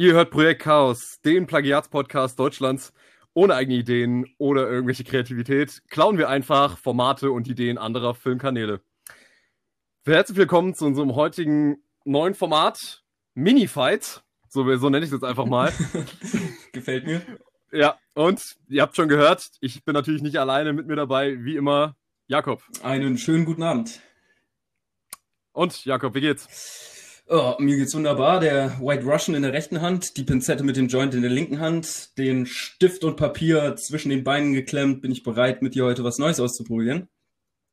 Ihr hört Projekt Chaos, den Plagiatspodcast Deutschlands. Ohne eigene Ideen oder irgendwelche Kreativität klauen wir einfach Formate und Ideen anderer Filmkanäle. Herzlich willkommen zu unserem heutigen neuen Format Mini-Fight. So, so nenne ich es jetzt einfach mal. Gefällt mir. Ja, und ihr habt schon gehört, ich bin natürlich nicht alleine mit mir dabei, wie immer, Jakob. Einen schönen guten Abend. Und Jakob, wie geht's? Oh, mir geht's wunderbar. Der White Russian in der rechten Hand, die Pinzette mit dem Joint in der linken Hand, den Stift und Papier zwischen den Beinen geklemmt. Bin ich bereit, mit dir heute was Neues auszuprobieren?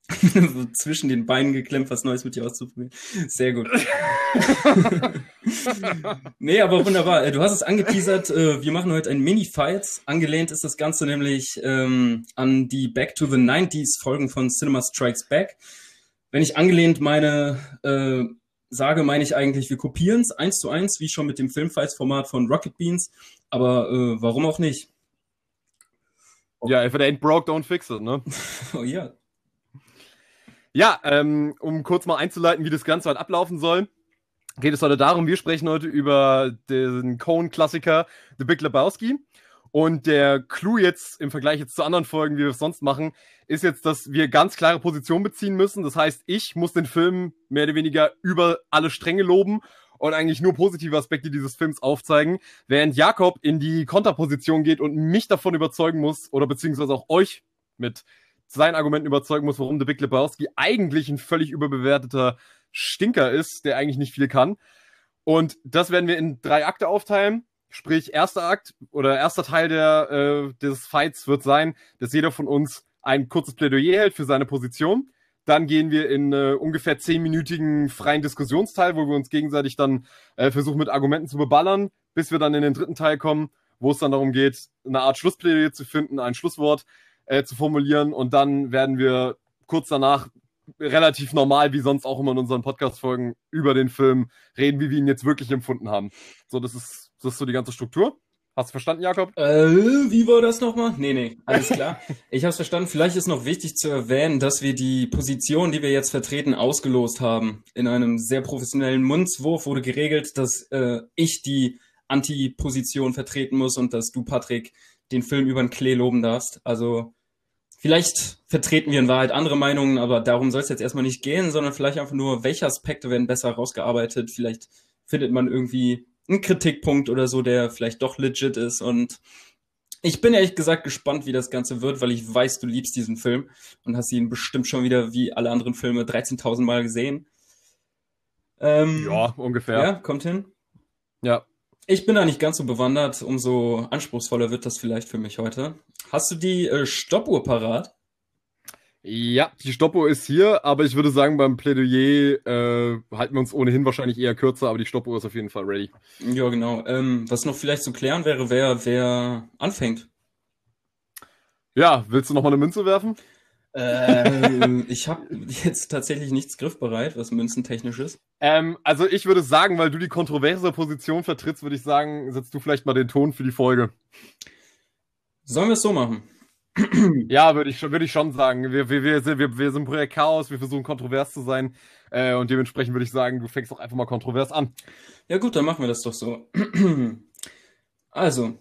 zwischen den Beinen geklemmt, was Neues mit dir auszuprobieren. Sehr gut. nee, aber wunderbar. Äh, du hast es angeteasert. Äh, wir machen heute ein Mini-Fight. Angelehnt ist das Ganze nämlich ähm, an die Back to the 90s Folgen von Cinema Strikes Back. Wenn ich angelehnt meine, äh, sage, meine ich eigentlich, wir kopieren es eins zu eins, wie schon mit dem Filmfights-Format von Rocket Beans. Aber äh, warum auch nicht? Ja, if it ain't broke, don't fix it, ne? oh ja. Ja, ähm, um kurz mal einzuleiten, wie das Ganze heute ablaufen soll, geht es heute darum, wir sprechen heute über den Cone-Klassiker The Big Lebowski. Und der Clou jetzt im Vergleich jetzt zu anderen Folgen, wie wir es sonst machen, ist jetzt, dass wir ganz klare Position beziehen müssen. Das heißt, ich muss den Film mehr oder weniger über alle Stränge loben und eigentlich nur positive Aspekte dieses Films aufzeigen, während Jakob in die Konterposition geht und mich davon überzeugen muss oder beziehungsweise auch euch mit seinen Argumenten überzeugen muss, warum The Big Lebowski eigentlich ein völlig überbewerteter Stinker ist, der eigentlich nicht viel kann. Und das werden wir in drei Akte aufteilen. Sprich, erster Akt oder erster Teil der, äh, des Fights wird sein, dass jeder von uns ein kurzes Plädoyer hält für seine Position. Dann gehen wir in äh, ungefähr zehnminütigen freien Diskussionsteil, wo wir uns gegenseitig dann äh, versuchen mit Argumenten zu beballern, bis wir dann in den dritten Teil kommen, wo es dann darum geht, eine Art Schlussplädoyer zu finden, ein Schlusswort äh, zu formulieren. Und dann werden wir kurz danach relativ normal, wie sonst auch immer in unseren Podcast-Folgen, über den Film reden, wie wir ihn jetzt wirklich empfunden haben. So, das ist das ist so die ganze Struktur. Hast du verstanden, Jakob? Äh, wie war das nochmal? Nee, nee, alles klar. ich hab's verstanden. Vielleicht ist noch wichtig zu erwähnen, dass wir die Position, die wir jetzt vertreten, ausgelost haben. In einem sehr professionellen Mundswurf wurde geregelt, dass äh, ich die Anti-Position vertreten muss und dass du, Patrick, den Film über den Klee loben darfst. Also vielleicht vertreten wir in Wahrheit andere Meinungen, aber darum soll es jetzt erstmal nicht gehen, sondern vielleicht einfach nur, welche Aspekte werden besser rausgearbeitet. Vielleicht findet man irgendwie ein Kritikpunkt oder so, der vielleicht doch legit ist. Und ich bin ehrlich gesagt gespannt, wie das Ganze wird, weil ich weiß, du liebst diesen Film und hast ihn bestimmt schon wieder wie alle anderen Filme 13.000 Mal gesehen. Ähm, ja, ungefähr. Ja, kommt hin. Ja. Ich bin da nicht ganz so bewandert, umso anspruchsvoller wird das vielleicht für mich heute. Hast du die äh, Stoppuhr parat? Ja, die Stoppuhr ist hier, aber ich würde sagen, beim Plädoyer äh, halten wir uns ohnehin wahrscheinlich eher kürzer, aber die Stoppuhr ist auf jeden Fall ready. Ja, genau. Ähm, was noch vielleicht zu klären wäre, wer, wer anfängt. Ja, willst du nochmal eine Münze werfen? Äh, ich habe jetzt tatsächlich nichts griffbereit, was münzentechnisch ist. Ähm, also ich würde sagen, weil du die kontroverse Position vertrittst, würde ich sagen, setzt du vielleicht mal den Ton für die Folge. Sollen wir es so machen? Ja, würde ich, würd ich schon sagen. Wir, wir, wir, sind, wir, wir sind Projekt Chaos, wir versuchen kontrovers zu sein. Äh, und dementsprechend würde ich sagen, du fängst doch einfach mal kontrovers an. Ja gut, dann machen wir das doch so. also,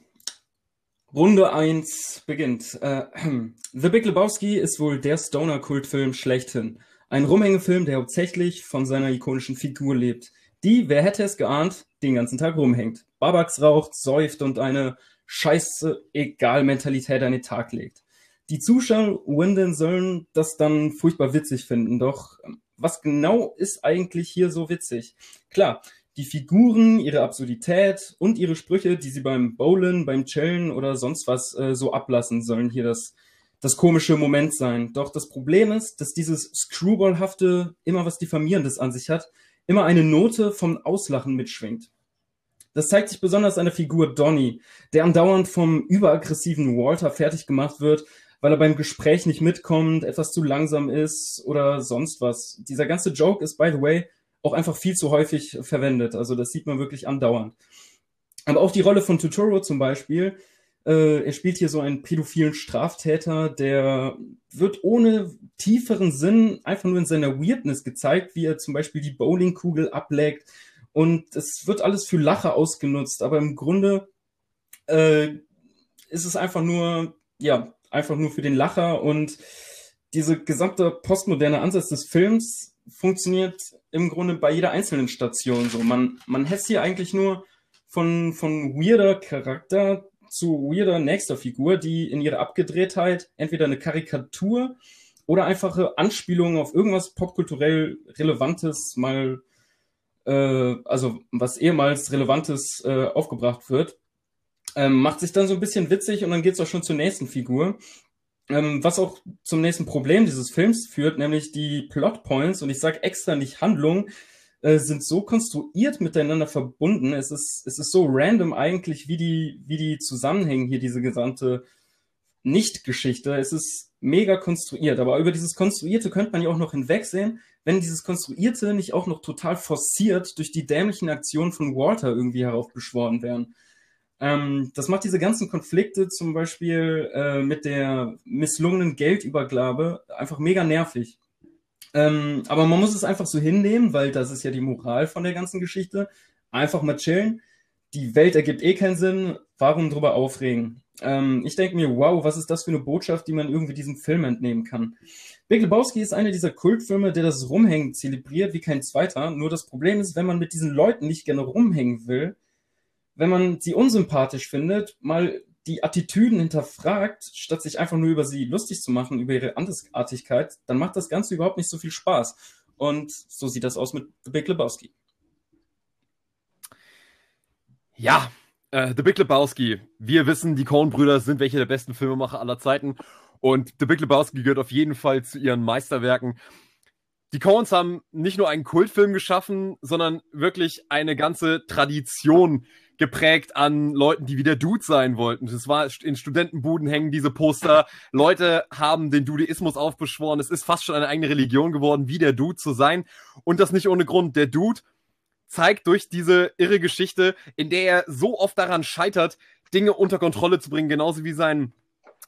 Runde 1 beginnt. Äh, The Big Lebowski ist wohl der Stoner-Kultfilm schlechthin. Ein Rumhängefilm, der hauptsächlich von seiner ikonischen Figur lebt, die, wer hätte es geahnt, den ganzen Tag rumhängt. Babax raucht, säuft und eine Scheiße, egal Mentalität an den Tag legt die Zuschauerinnen sollen das dann furchtbar witzig finden. Doch ähm, was genau ist eigentlich hier so witzig? Klar, die Figuren, ihre Absurdität und ihre Sprüche, die sie beim Bowlen, beim Chillen oder sonst was äh, so ablassen, sollen hier das, das komische Moment sein. Doch das Problem ist, dass dieses Screwballhafte, immer was Diffamierendes an sich hat, immer eine Note vom Auslachen mitschwingt. Das zeigt sich besonders an der Figur Donny, der andauernd vom überaggressiven Walter fertig gemacht wird, weil er beim Gespräch nicht mitkommt, etwas zu langsam ist oder sonst was. Dieser ganze Joke ist, by the way, auch einfach viel zu häufig verwendet. Also das sieht man wirklich andauernd. Aber auch die Rolle von Totoro zum Beispiel, äh, er spielt hier so einen pädophilen Straftäter, der wird ohne tieferen Sinn einfach nur in seiner Weirdness gezeigt, wie er zum Beispiel die Bowlingkugel ableckt Und es wird alles für Lacher ausgenutzt, aber im Grunde äh, ist es einfach nur, ja, einfach nur für den Lacher und diese gesamte postmoderne Ansatz des Films funktioniert im Grunde bei jeder einzelnen Station so. Man, man hetzt hier eigentlich nur von, von weirder Charakter zu weirder nächster Figur, die in ihrer Abgedrehtheit entweder eine Karikatur oder einfache Anspielungen auf irgendwas popkulturell Relevantes mal, äh, also was ehemals Relevantes äh, aufgebracht wird, ähm, macht sich dann so ein bisschen witzig und dann geht's auch schon zur nächsten Figur. Ähm, was auch zum nächsten Problem dieses Films führt, nämlich die Plotpoints, und ich sage extra nicht Handlung, äh, sind so konstruiert miteinander verbunden. Es ist, es ist so random eigentlich, wie die, wie die zusammenhängen hier, diese gesamte Nicht-Geschichte. Es ist mega konstruiert, aber über dieses Konstruierte könnte man ja auch noch hinwegsehen, wenn dieses Konstruierte nicht auch noch total forciert durch die dämlichen Aktionen von Walter irgendwie heraufbeschworen wären. Ähm, das macht diese ganzen Konflikte zum Beispiel äh, mit der misslungenen Geldübergabe einfach mega nervig. Ähm, aber man muss es einfach so hinnehmen, weil das ist ja die Moral von der ganzen Geschichte. Einfach mal chillen. Die Welt ergibt eh keinen Sinn. Warum drüber aufregen? Ähm, ich denke mir, wow, was ist das für eine Botschaft, die man irgendwie diesem Film entnehmen kann? Big Lebowski ist einer dieser Kultfilme, der das Rumhängen zelebriert wie kein zweiter. Nur das Problem ist, wenn man mit diesen Leuten nicht gerne rumhängen will, wenn man sie unsympathisch findet, mal die Attitüden hinterfragt, statt sich einfach nur über sie lustig zu machen, über ihre Andersartigkeit, dann macht das Ganze überhaupt nicht so viel Spaß. Und so sieht das aus mit The Big Lebowski. Ja, äh, The Big Lebowski. Wir wissen, die Coen-Brüder sind welche der besten Filmemacher aller Zeiten. Und The Big Lebowski gehört auf jeden Fall zu ihren Meisterwerken. Die Coens haben nicht nur einen Kultfilm geschaffen, sondern wirklich eine ganze Tradition geprägt an Leuten, die wie der Dude sein wollten. Das war in Studentenbuden hängen diese Poster. Leute haben den Dudeismus aufbeschworen. Es ist fast schon eine eigene Religion geworden, wie der Dude zu sein. Und das nicht ohne Grund. Der Dude zeigt durch diese irre Geschichte, in der er so oft daran scheitert, Dinge unter Kontrolle zu bringen, genauso wie sein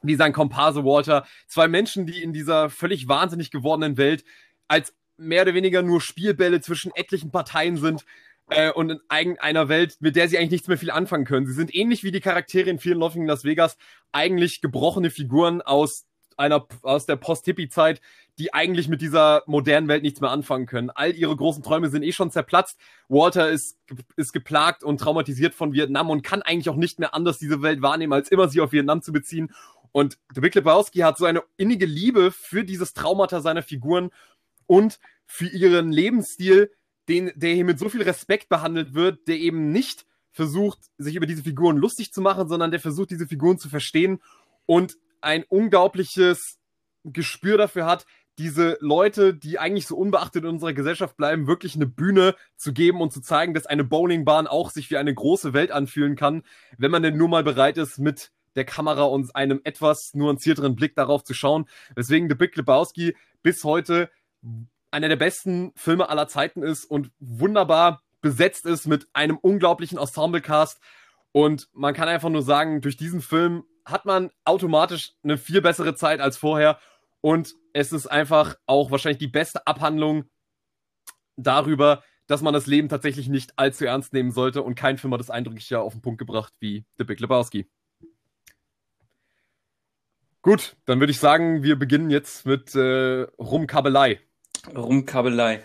wie sein Komparse Walter. Zwei Menschen, die in dieser völlig wahnsinnig gewordenen Welt als mehr oder weniger nur Spielbälle zwischen etlichen Parteien sind, äh, und in einer Welt, mit der sie eigentlich nichts mehr viel anfangen können. Sie sind ähnlich wie die Charaktere in vielen Loving Las Vegas eigentlich gebrochene Figuren aus einer aus der Post-Hippie-Zeit, die eigentlich mit dieser modernen Welt nichts mehr anfangen können. All ihre großen Träume sind eh schon zerplatzt. Walter ist, ist geplagt und traumatisiert von Vietnam und kann eigentlich auch nicht mehr anders diese Welt wahrnehmen, als immer sie auf Vietnam zu beziehen. Und The Big Lebowski hat so eine innige Liebe für dieses Traumata seiner Figuren und für ihren Lebensstil, den, der hier mit so viel Respekt behandelt wird, der eben nicht versucht, sich über diese Figuren lustig zu machen, sondern der versucht, diese Figuren zu verstehen und ein unglaubliches Gespür dafür hat, diese Leute, die eigentlich so unbeachtet in unserer Gesellschaft bleiben, wirklich eine Bühne zu geben und zu zeigen, dass eine Bowlingbahn auch sich wie eine große Welt anfühlen kann, wenn man denn nur mal bereit ist, mit der Kamera und einem etwas nuancierteren Blick darauf zu schauen. Deswegen The Big Lebowski bis heute einer der besten Filme aller Zeiten ist und wunderbar besetzt ist mit einem unglaublichen Ensemblecast. Und man kann einfach nur sagen, durch diesen Film hat man automatisch eine viel bessere Zeit als vorher. Und es ist einfach auch wahrscheinlich die beste Abhandlung darüber, dass man das Leben tatsächlich nicht allzu ernst nehmen sollte. Und kein Film hat das eindrücklicher auf den Punkt gebracht wie The Big Lebowski. Gut, dann würde ich sagen, wir beginnen jetzt mit äh, Rumkabelei. Rumkabelei.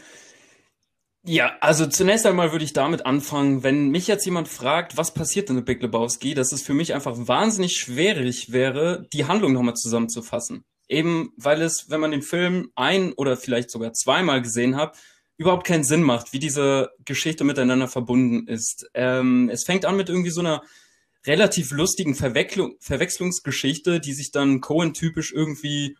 Ja, also zunächst einmal würde ich damit anfangen, wenn mich jetzt jemand fragt, was passiert in The Big Lebowski, dass es für mich einfach wahnsinnig schwierig wäre, die Handlung nochmal zusammenzufassen. Eben weil es, wenn man den Film ein oder vielleicht sogar zweimal gesehen hat, überhaupt keinen Sinn macht, wie diese Geschichte miteinander verbunden ist. Ähm, es fängt an mit irgendwie so einer relativ lustigen Verwechslungsgeschichte, die sich dann Cohen-typisch irgendwie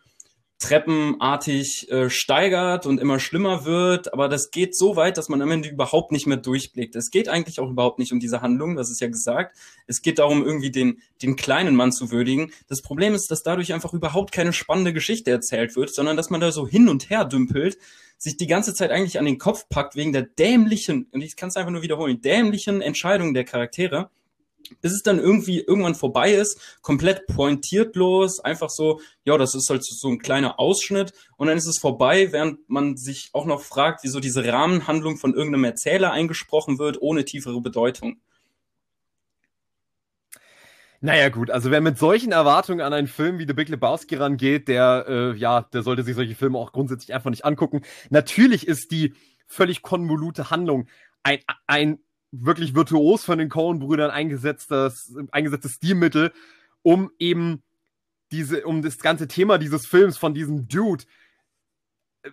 treppenartig äh, steigert und immer schlimmer wird, aber das geht so weit, dass man am Ende überhaupt nicht mehr durchblickt. Es geht eigentlich auch überhaupt nicht um diese Handlung, das ist ja gesagt. Es geht darum, irgendwie den, den kleinen Mann zu würdigen. Das Problem ist, dass dadurch einfach überhaupt keine spannende Geschichte erzählt wird, sondern dass man da so hin und her dümpelt, sich die ganze Zeit eigentlich an den Kopf packt wegen der dämlichen, und ich kann es einfach nur wiederholen, dämlichen Entscheidungen der Charaktere bis es dann irgendwie irgendwann vorbei ist, komplett pointiertlos, einfach so, ja, das ist halt so ein kleiner Ausschnitt und dann ist es vorbei, während man sich auch noch fragt, wieso diese Rahmenhandlung von irgendeinem Erzähler eingesprochen wird, ohne tiefere Bedeutung. Naja, gut, also wer mit solchen Erwartungen an einen Film wie The Big Lebowski rangeht, der, äh, ja, der sollte sich solche Filme auch grundsätzlich einfach nicht angucken. Natürlich ist die völlig konvolute Handlung ein, ein wirklich virtuos von den Coen-Brüdern eingesetztes, eingesetztes Stilmittel, um eben diese, um das ganze Thema dieses Films von diesem Dude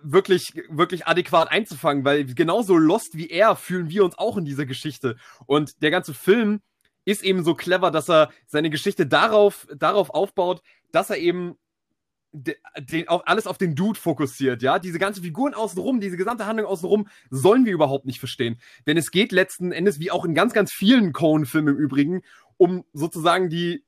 wirklich, wirklich adäquat einzufangen, weil genauso lost wie er fühlen wir uns auch in dieser Geschichte. Und der ganze Film ist eben so clever, dass er seine Geschichte darauf, darauf aufbaut, dass er eben den, auf, alles auf den Dude fokussiert, ja. Diese ganzen Figuren außenrum, diese gesamte Handlung außenrum sollen wir überhaupt nicht verstehen. Denn es geht letzten Endes, wie auch in ganz, ganz vielen Cohen-Filmen im Übrigen, um sozusagen die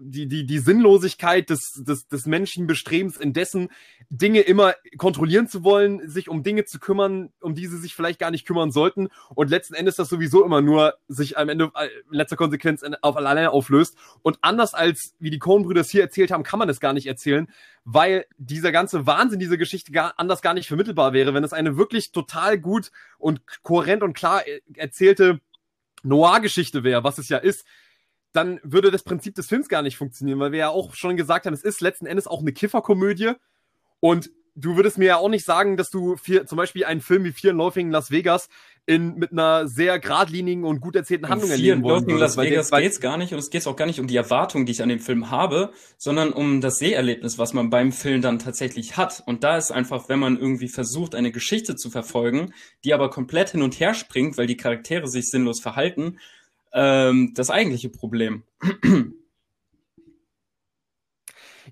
die, die, die Sinnlosigkeit des, des, des Menschenbestrebens indessen, Dinge immer kontrollieren zu wollen, sich um Dinge zu kümmern, um die sie sich vielleicht gar nicht kümmern sollten und letzten Endes das sowieso immer nur sich am Ende äh, in letzter Konsequenz auf alleine auflöst. Und anders als wie die Coen-Brüder es hier erzählt haben, kann man es gar nicht erzählen, weil dieser ganze Wahnsinn, diese Geschichte gar, anders gar nicht vermittelbar wäre, wenn es eine wirklich total gut und kohärent und klar äh, erzählte Noir-Geschichte wäre, was es ja ist, dann würde das Prinzip des Films gar nicht funktionieren, weil wir ja auch schon gesagt haben, es ist letzten Endes auch eine Kifferkomödie. Und du würdest mir ja auch nicht sagen, dass du für, zum Beispiel einen Film wie Fear and Loathing in Las Vegas in, mit einer sehr geradlinigen und gut erzählten Handlung erleben wollen würdest. Las Vegas geht es gar nicht und es geht auch gar nicht um die Erwartung, die ich an dem Film habe, sondern um das Seherlebnis, was man beim Film dann tatsächlich hat. Und da ist einfach, wenn man irgendwie versucht, eine Geschichte zu verfolgen, die aber komplett hin und her springt, weil die Charaktere sich sinnlos verhalten, ähm, das eigentliche Problem.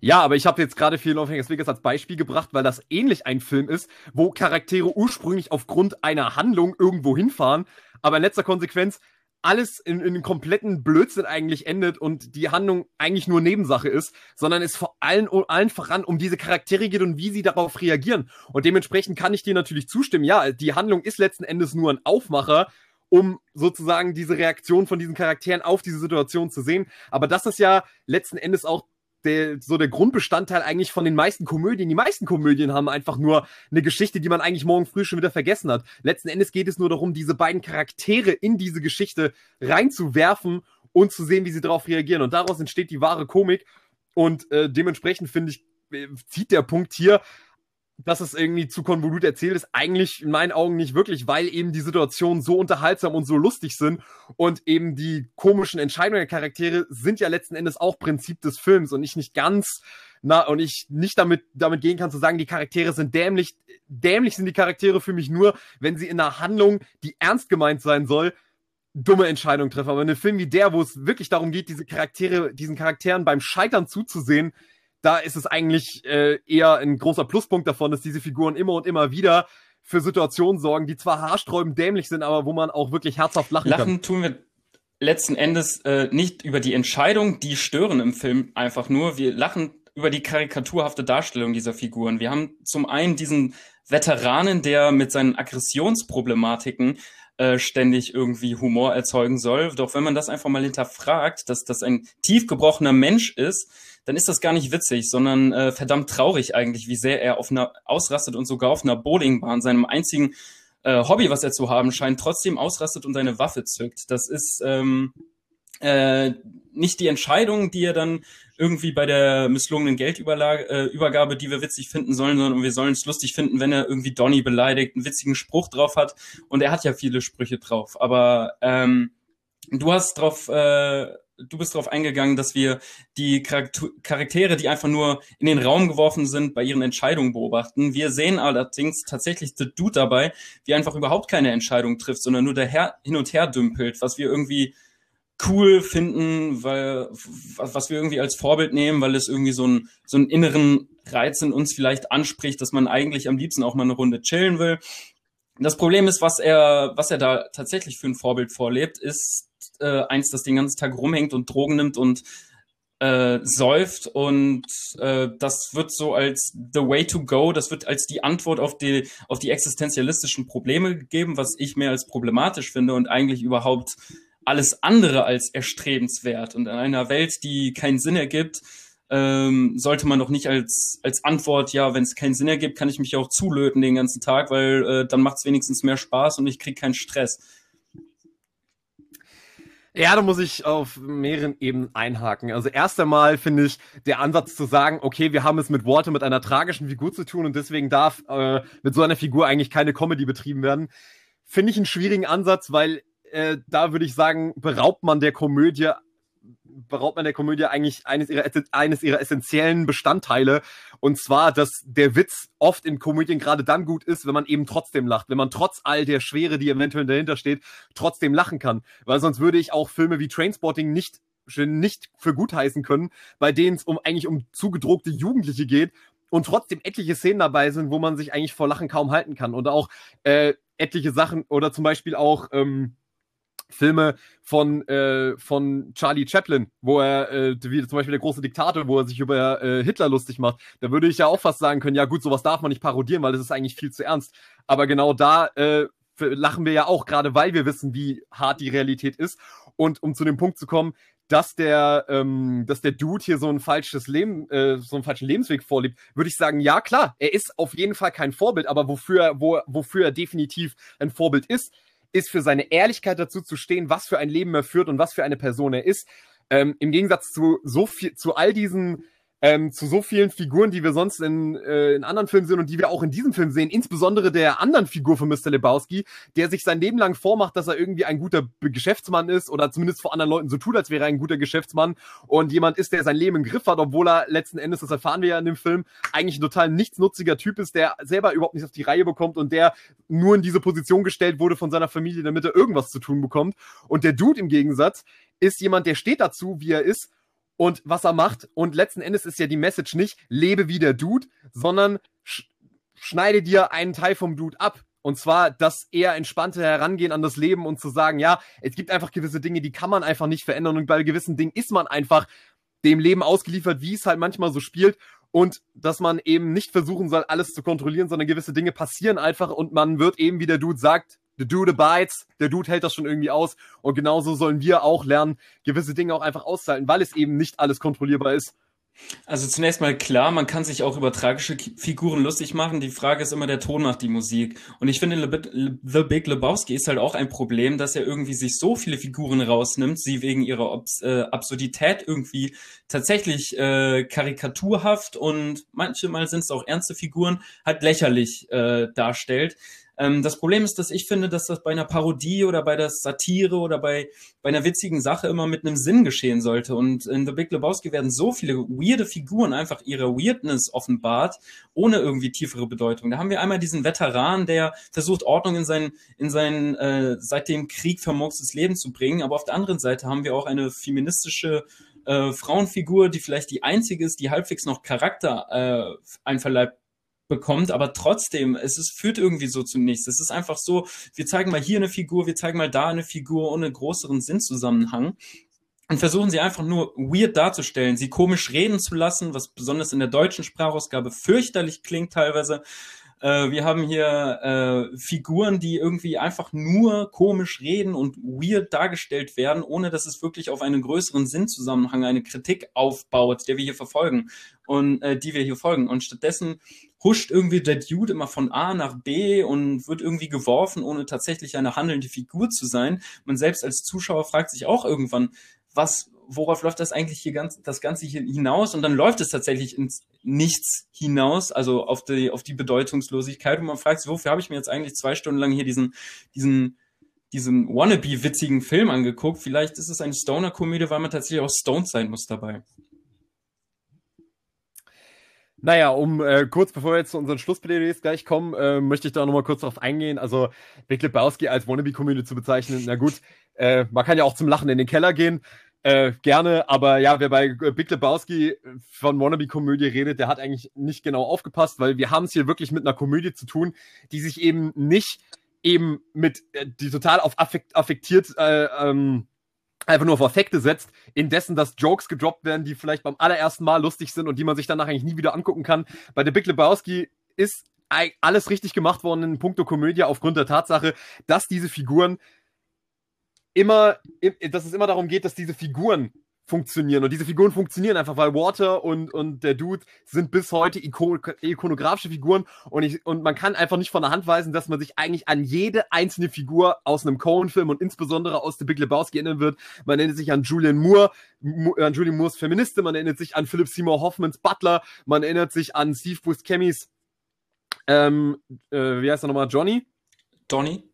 Ja, aber ich habe jetzt gerade Fear of Vegas als Beispiel gebracht, weil das ähnlich ein Film ist, wo Charaktere ursprünglich aufgrund einer Handlung irgendwo hinfahren, aber in letzter Konsequenz alles in, in kompletten Blödsinn eigentlich endet und die Handlung eigentlich nur Nebensache ist, sondern es vor allem allen voran um diese Charaktere geht und wie sie darauf reagieren. Und dementsprechend kann ich dir natürlich zustimmen, ja, die Handlung ist letzten Endes nur ein Aufmacher, um sozusagen diese Reaktion von diesen Charakteren auf diese Situation zu sehen. Aber das ist ja letzten Endes auch der, so der Grundbestandteil eigentlich von den meisten Komödien. Die meisten Komödien haben einfach nur eine Geschichte, die man eigentlich morgen früh schon wieder vergessen hat. Letzten Endes geht es nur darum, diese beiden Charaktere in diese Geschichte reinzuwerfen und zu sehen, wie sie darauf reagieren. Und daraus entsteht die wahre Komik. Und äh, dementsprechend finde ich, äh, zieht der Punkt hier dass es irgendwie zu konvolut erzählt ist, eigentlich in meinen Augen nicht wirklich, weil eben die Situationen so unterhaltsam und so lustig sind und eben die komischen Entscheidungen der Charaktere sind ja letzten Endes auch Prinzip des Films und ich nicht ganz na und ich nicht damit damit gehen kann zu sagen, die Charaktere sind dämlich. Dämlich sind die Charaktere für mich nur, wenn sie in einer Handlung, die ernst gemeint sein soll, dumme Entscheidungen treffen. Aber in einem Film wie der, wo es wirklich darum geht, diese Charaktere, diesen Charakteren beim Scheitern zuzusehen, da ist es eigentlich äh, eher ein großer Pluspunkt davon, dass diese Figuren immer und immer wieder für Situationen sorgen, die zwar haarsträubend dämlich sind, aber wo man auch wirklich herzhaft lachen, lachen kann. Lachen tun wir letzten Endes äh, nicht über die Entscheidung, die stören im Film einfach nur. Wir lachen über die karikaturhafte Darstellung dieser Figuren. Wir haben zum einen diesen Veteranen, der mit seinen Aggressionsproblematiken äh, ständig irgendwie Humor erzeugen soll. Doch wenn man das einfach mal hinterfragt, dass das ein tiefgebrochener Mensch ist, dann ist das gar nicht witzig, sondern äh, verdammt traurig eigentlich, wie sehr er auf einer ausrastet und sogar auf einer Bowlingbahn, seinem einzigen äh, Hobby, was er zu haben scheint, trotzdem ausrastet und seine Waffe zückt. Das ist ähm, äh, nicht die Entscheidung, die er dann irgendwie bei der misslungenen Geldübergabe, äh, die wir witzig finden sollen, sondern wir sollen es lustig finden, wenn er irgendwie Donny beleidigt, einen witzigen Spruch drauf hat. Und er hat ja viele Sprüche drauf. Aber ähm, du hast drauf, äh, du bist darauf eingegangen, dass wir die Charaktere, die einfach nur in den Raum geworfen sind, bei ihren Entscheidungen beobachten. Wir sehen allerdings tatsächlich The Dude dabei, wie einfach überhaupt keine Entscheidung trifft, sondern nur daher hin und her dümpelt, was wir irgendwie cool finden, weil was wir irgendwie als Vorbild nehmen, weil es irgendwie so, ein, so einen inneren Reiz in uns vielleicht anspricht, dass man eigentlich am liebsten auch mal eine Runde chillen will. Das Problem ist, was er, was er da tatsächlich für ein Vorbild vorlebt, ist äh, eins, das den ganzen Tag rumhängt und Drogen nimmt und äh, säuft und äh, das wird so als the way to go, das wird als die Antwort auf die auf die existenzialistischen Probleme gegeben, was ich mehr als problematisch finde und eigentlich überhaupt alles andere als erstrebenswert. Und in einer Welt, die keinen Sinn ergibt, ähm, sollte man doch nicht als, als Antwort, ja, wenn es keinen Sinn ergibt, kann ich mich auch zulöten den ganzen Tag, weil äh, dann macht es wenigstens mehr Spaß und ich kriege keinen Stress. Ja, da muss ich auf mehreren Ebenen einhaken. Also erst einmal finde ich der Ansatz zu sagen, okay, wir haben es mit Walter mit einer tragischen Figur zu tun und deswegen darf äh, mit so einer Figur eigentlich keine Comedy betrieben werden, finde ich einen schwierigen Ansatz, weil äh, da würde ich sagen, beraubt man der Komödie beraubt man der Komödie eigentlich eines ihrer, eines ihrer essentiellen Bestandteile. Und zwar, dass der Witz oft in Komödien gerade dann gut ist, wenn man eben trotzdem lacht. Wenn man trotz all der Schwere, die eventuell dahinter steht, trotzdem lachen kann. Weil sonst würde ich auch Filme wie Trainspotting nicht nicht für gut heißen können, bei denen es um eigentlich um zugedruckte Jugendliche geht und trotzdem etliche Szenen dabei sind, wo man sich eigentlich vor Lachen kaum halten kann und auch äh, etliche Sachen oder zum Beispiel auch ähm, Filme von, äh, von Charlie Chaplin, wo er, äh, wie zum Beispiel der große Diktator, wo er sich über äh, Hitler lustig macht, da würde ich ja auch fast sagen können, ja gut, sowas darf man nicht parodieren, weil das ist eigentlich viel zu ernst. Aber genau da äh, lachen wir ja auch, gerade weil wir wissen, wie hart die Realität ist. Und um zu dem Punkt zu kommen, dass der, ähm, dass der Dude hier so ein falsches Leben, äh, so einen falschen Lebensweg vorlebt, würde ich sagen, ja klar, er ist auf jeden Fall kein Vorbild, aber wofür, wo, wofür er definitiv ein Vorbild ist, ist für seine Ehrlichkeit dazu zu stehen, was für ein Leben er führt und was für eine Person er ist. Ähm, Im Gegensatz zu so viel, zu all diesen ähm, zu so vielen Figuren, die wir sonst in, äh, in anderen Filmen sehen und die wir auch in diesem Film sehen, insbesondere der anderen Figur von Mr. Lebowski, der sich sein Leben lang vormacht, dass er irgendwie ein guter Geschäftsmann ist oder zumindest vor anderen Leuten so tut, als wäre er ein guter Geschäftsmann und jemand ist, der sein Leben im Griff hat, obwohl er letzten Endes, das erfahren wir ja in dem Film, eigentlich ein total nichtsnutziger Typ ist, der selber überhaupt nicht auf die Reihe bekommt und der nur in diese Position gestellt wurde von seiner Familie, damit er irgendwas zu tun bekommt. Und der Dude im Gegensatz ist jemand, der steht dazu, wie er ist und was er macht. Und letzten Endes ist ja die Message nicht, lebe wie der Dude, sondern sch schneide dir einen Teil vom Dude ab. Und zwar das eher entspannte Herangehen an das Leben und zu sagen, ja, es gibt einfach gewisse Dinge, die kann man einfach nicht verändern und bei gewissen Dingen ist man einfach dem Leben ausgeliefert, wie es halt manchmal so spielt und dass man eben nicht versuchen soll, alles zu kontrollieren, sondern gewisse Dinge passieren einfach und man wird eben, wie der Dude sagt, the Dude abides, der Dude hält das schon irgendwie aus und genauso sollen wir auch lernen, gewisse Dinge auch einfach auszuhalten, weil es eben nicht alles kontrollierbar ist. Also zunächst mal klar, man kann sich auch über tragische Figuren lustig machen. Die Frage ist immer, der Ton macht die Musik. Und ich finde, The Big Lebowski ist halt auch ein Problem, dass er irgendwie sich so viele Figuren rausnimmt, sie wegen ihrer Obs äh, Absurdität irgendwie tatsächlich äh, karikaturhaft und manchmal sind es auch ernste Figuren, halt lächerlich äh, darstellt. Ähm, das Problem ist, dass ich finde, dass das bei einer Parodie oder bei der Satire oder bei, bei einer witzigen Sache immer mit einem Sinn geschehen sollte. Und in The Big Lebowski werden so viele weirde Figuren einfach ihre Weirdness offenbart, ohne irgendwie tiefere Bedeutung. Da haben wir einmal diesen Veteran, der versucht, Ordnung in sein, in sein äh, seit dem Krieg vermurkstes Leben zu bringen. Aber auf der anderen Seite haben wir auch eine feministische äh, Frauenfigur, die vielleicht die einzige ist, die halbwegs noch Charakter äh, einverleibt bekommt, aber trotzdem, es ist, führt irgendwie so zu nichts. Es ist einfach so, wir zeigen mal hier eine Figur, wir zeigen mal da eine Figur ohne größeren Sinnzusammenhang und versuchen sie einfach nur weird darzustellen, sie komisch reden zu lassen, was besonders in der deutschen Sprachausgabe fürchterlich klingt teilweise. Äh, wir haben hier äh, Figuren, die irgendwie einfach nur komisch reden und weird dargestellt werden, ohne dass es wirklich auf einen größeren Sinnzusammenhang, eine Kritik aufbaut, der wir hier verfolgen und äh, die wir hier folgen. Und stattdessen huscht irgendwie der Dude immer von A nach B und wird irgendwie geworfen, ohne tatsächlich eine handelnde Figur zu sein. Man selbst als Zuschauer fragt sich auch irgendwann, was, worauf läuft das eigentlich hier ganz, das Ganze hier hinaus? Und dann läuft es tatsächlich ins Nichts hinaus, also auf die, auf die Bedeutungslosigkeit. Und man fragt sich, wofür habe ich mir jetzt eigentlich zwei Stunden lang hier diesen, diesen, diesen wannabe-witzigen Film angeguckt? Vielleicht ist es eine Stoner-Komödie, weil man tatsächlich auch stoned sein muss dabei. Naja, um äh, kurz bevor wir jetzt zu unseren Schlussplädoyers gleich kommen, äh, möchte ich da nochmal kurz darauf eingehen. Also Big Lebowski als Wannabe-Community zu bezeichnen, na gut, äh, man kann ja auch zum Lachen in den Keller gehen. Äh, gerne, aber ja, wer bei Big Lebowski von Wannabe-Komödie redet, der hat eigentlich nicht genau aufgepasst, weil wir haben es hier wirklich mit einer Komödie zu tun, die sich eben nicht eben mit, äh, die total auf affekt, affektiert äh, ähm, einfach nur auf Effekte setzt, indessen dass Jokes gedroppt werden, die vielleicht beim allerersten Mal lustig sind und die man sich danach eigentlich nie wieder angucken kann. Bei The Big Lebowski ist alles richtig gemacht worden in puncto Komödie aufgrund der Tatsache, dass diese Figuren immer, dass es immer darum geht, dass diese Figuren funktionieren. Und diese Figuren funktionieren einfach, weil Water und, und der Dude sind bis heute ikon ikonografische Figuren und, ich, und man kann einfach nicht von der Hand weisen, dass man sich eigentlich an jede einzelne Figur aus einem Cohen-Film und insbesondere aus The Big Lebowski erinnern wird. Man erinnert sich an Julian Moore, an Julian Moores Feministin, man erinnert sich an Philip Seymour Hoffmans Butler, man erinnert sich an Steve Buscemi's ähm, äh, wie heißt er nochmal? Johnny? Donny?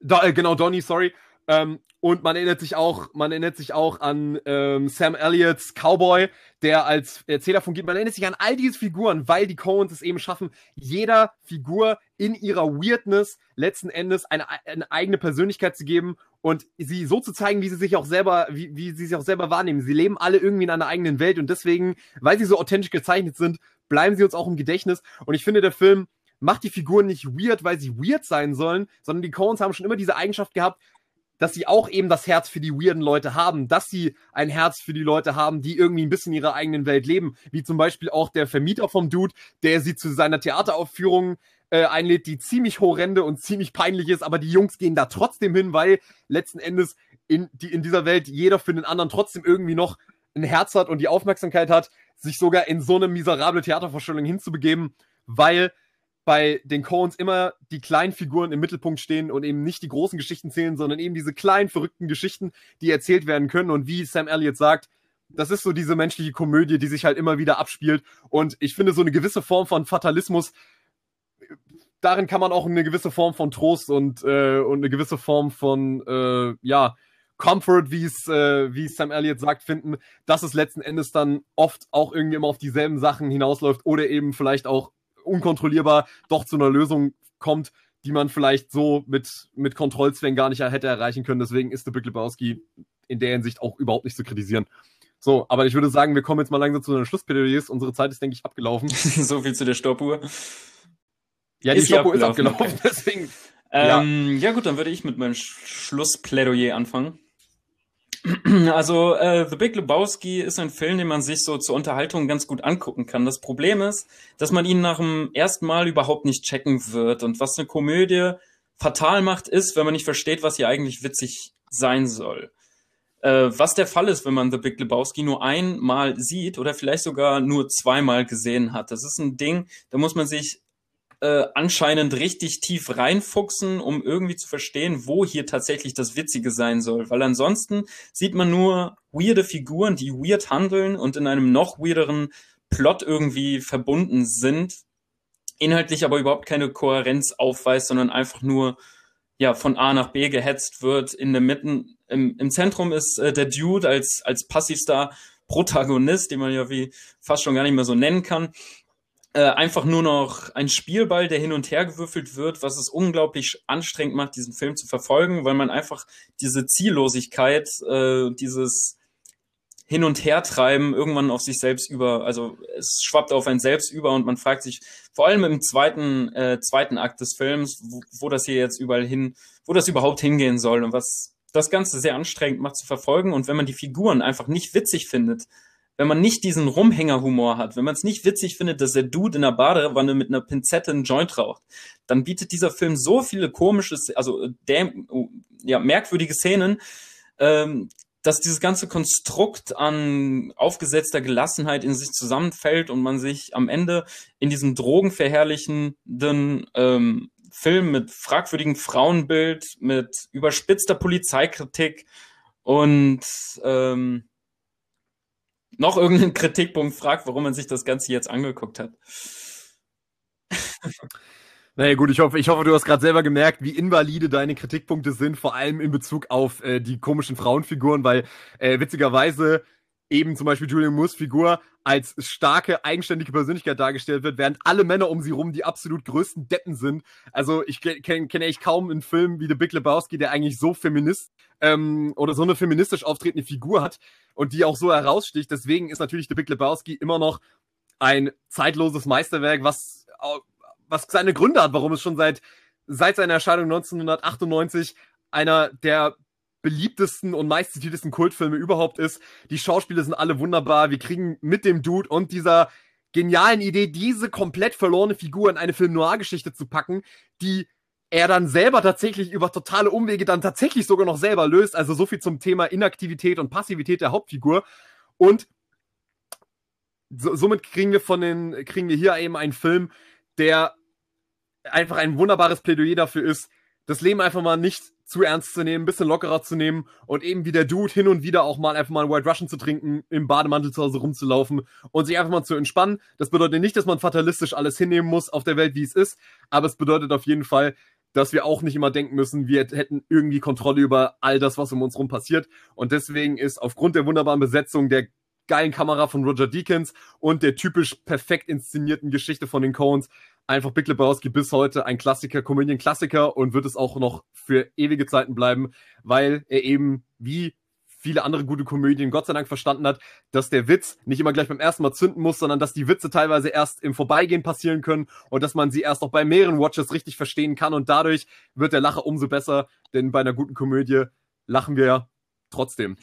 Da, äh, genau, Donny, sorry. Ähm, und man erinnert sich auch, man erinnert sich auch an ähm, Sam Elliots Cowboy, der als Erzähler fungiert. Man erinnert sich an all diese Figuren, weil die Coens es eben schaffen, jeder Figur in ihrer Weirdness letzten Endes eine, eine eigene Persönlichkeit zu geben und sie so zu zeigen, wie sie sich auch selber, wie, wie sie sich auch selber wahrnehmen. Sie leben alle irgendwie in einer eigenen Welt und deswegen, weil sie so authentisch gezeichnet sind, bleiben sie uns auch im Gedächtnis. Und ich finde, der Film macht die Figuren nicht weird, weil sie weird sein sollen, sondern die Coens haben schon immer diese Eigenschaft gehabt, dass sie auch eben das Herz für die weirden Leute haben, dass sie ein Herz für die Leute haben, die irgendwie ein bisschen in ihrer eigenen Welt leben, wie zum Beispiel auch der Vermieter vom Dude, der sie zu seiner Theateraufführung äh, einlädt, die ziemlich horrende und ziemlich peinlich ist, aber die Jungs gehen da trotzdem hin, weil letzten Endes in, die, in dieser Welt jeder für den anderen trotzdem irgendwie noch ein Herz hat und die Aufmerksamkeit hat, sich sogar in so eine miserable Theatervorstellung hinzubegeben, weil bei den Coens immer die kleinen Figuren im Mittelpunkt stehen und eben nicht die großen Geschichten zählen, sondern eben diese kleinen, verrückten Geschichten, die erzählt werden können. Und wie Sam Elliott sagt, das ist so diese menschliche Komödie, die sich halt immer wieder abspielt. Und ich finde, so eine gewisse Form von Fatalismus, darin kann man auch eine gewisse Form von Trost und, äh, und eine gewisse Form von, äh, ja, Comfort, wie es äh, wie Sam Elliott sagt, finden, dass es letzten Endes dann oft auch irgendwie immer auf dieselben Sachen hinausläuft oder eben vielleicht auch unkontrollierbar doch zu einer Lösung kommt, die man vielleicht so mit, mit Kontrollzwängen gar nicht hätte erreichen können. Deswegen ist der Big Lebowski in der Hinsicht auch überhaupt nicht zu kritisieren. So, aber ich würde sagen, wir kommen jetzt mal langsam zu den Schlussplädoyers. Unsere Zeit ist, denke ich, abgelaufen. so viel zu der Stoppuhr. Ja, die ist Stoppuhr ist abgelaufen, okay. deswegen. Ähm, ja. ja. gut, dann würde ich mit meinem Schlussplädoyer anfangen. Also, äh, The Big Lebowski ist ein Film, den man sich so zur Unterhaltung ganz gut angucken kann. Das Problem ist, dass man ihn nach dem ersten Mal überhaupt nicht checken wird. Und was eine Komödie fatal macht, ist, wenn man nicht versteht, was hier eigentlich witzig sein soll. Äh, was der Fall ist, wenn man The Big Lebowski nur einmal sieht oder vielleicht sogar nur zweimal gesehen hat. Das ist ein Ding, da muss man sich äh, anscheinend richtig tief reinfuchsen, um irgendwie zu verstehen, wo hier tatsächlich das Witzige sein soll. Weil ansonsten sieht man nur weirde Figuren, die weird handeln und in einem noch weirderen Plot irgendwie verbunden sind, inhaltlich aber überhaupt keine Kohärenz aufweist, sondern einfach nur ja von A nach B gehetzt wird. In der Mitte, im, im Zentrum ist äh, der Dude als als Passivstar Protagonist, den man ja wie fast schon gar nicht mehr so nennen kann äh, einfach nur noch ein Spielball, der hin und her gewürfelt wird, was es unglaublich anstrengend macht, diesen Film zu verfolgen, weil man einfach diese Ziellosigkeit, äh, dieses Hin- und Hertreiben irgendwann auf sich selbst über, also es schwappt auf einen selbst über und man fragt sich, vor allem im zweiten, äh, zweiten Akt des Films, wo, wo das hier jetzt überall hin, wo das überhaupt hingehen soll und was das Ganze sehr anstrengend macht zu verfolgen. Und wenn man die Figuren einfach nicht witzig findet, wenn man nicht diesen Rumhängerhumor hat, wenn man es nicht witzig findet, dass der Dude in der Badewanne mit einer Pinzette einen Joint raucht, dann bietet dieser Film so viele komische, also äh, däm, ja, merkwürdige Szenen, ähm, dass dieses ganze Konstrukt an aufgesetzter Gelassenheit in sich zusammenfällt und man sich am Ende in diesem drogenverherrlichenden ähm, Film mit fragwürdigem Frauenbild, mit überspitzter Polizeikritik und ähm, noch irgendeinen Kritikpunkt fragt, warum man sich das Ganze jetzt angeguckt hat. Naja gut, ich hoffe, ich hoffe, du hast gerade selber gemerkt, wie invalide deine Kritikpunkte sind, vor allem in Bezug auf äh, die komischen Frauenfiguren, weil äh, witzigerweise eben zum Beispiel Julian Moores Figur als starke, eigenständige Persönlichkeit dargestellt wird, während alle Männer um sie rum die absolut größten Deppen sind. Also ich kenne kenn ich kaum einen Film wie The Big Lebowski, der eigentlich so feminist ähm, oder so eine feministisch auftretende Figur hat und die auch so heraussticht. Deswegen ist natürlich The Big Lebowski immer noch ein zeitloses Meisterwerk, was, was seine Gründe hat, warum es schon seit, seit seiner Erscheinung 1998 einer der beliebtesten und meistzitiertesten Kultfilme überhaupt ist. Die Schauspieler sind alle wunderbar. Wir kriegen mit dem Dude und dieser genialen Idee, diese komplett verlorene Figur in eine Film-Noir-Geschichte zu packen, die er dann selber tatsächlich über totale Umwege dann tatsächlich sogar noch selber löst. Also so viel zum Thema Inaktivität und Passivität der Hauptfigur. Und so, somit kriegen wir von den, kriegen wir hier eben einen Film, der einfach ein wunderbares Plädoyer dafür ist, das Leben einfach mal nicht zu ernst zu nehmen, ein bisschen lockerer zu nehmen und eben wie der Dude hin und wieder auch mal einfach mal einen White Russian zu trinken, im Bademantel zu Hause rumzulaufen und sich einfach mal zu entspannen. Das bedeutet nicht, dass man fatalistisch alles hinnehmen muss auf der Welt, wie es ist, aber es bedeutet auf jeden Fall, dass wir auch nicht immer denken müssen, wir hätten irgendwie Kontrolle über all das, was um uns rum passiert. Und deswegen ist aufgrund der wunderbaren Besetzung der geilen Kamera von Roger Deakins und der typisch perfekt inszenierten Geschichte von den Coens einfach Big Lebowski bis heute ein Klassiker, Komödien-Klassiker und wird es auch noch für ewige Zeiten bleiben, weil er eben wie viele andere gute Komödien Gott sei Dank verstanden hat, dass der Witz nicht immer gleich beim ersten Mal zünden muss, sondern dass die Witze teilweise erst im Vorbeigehen passieren können und dass man sie erst auch bei mehreren Watches richtig verstehen kann und dadurch wird der Lacher umso besser, denn bei einer guten Komödie lachen wir ja trotzdem.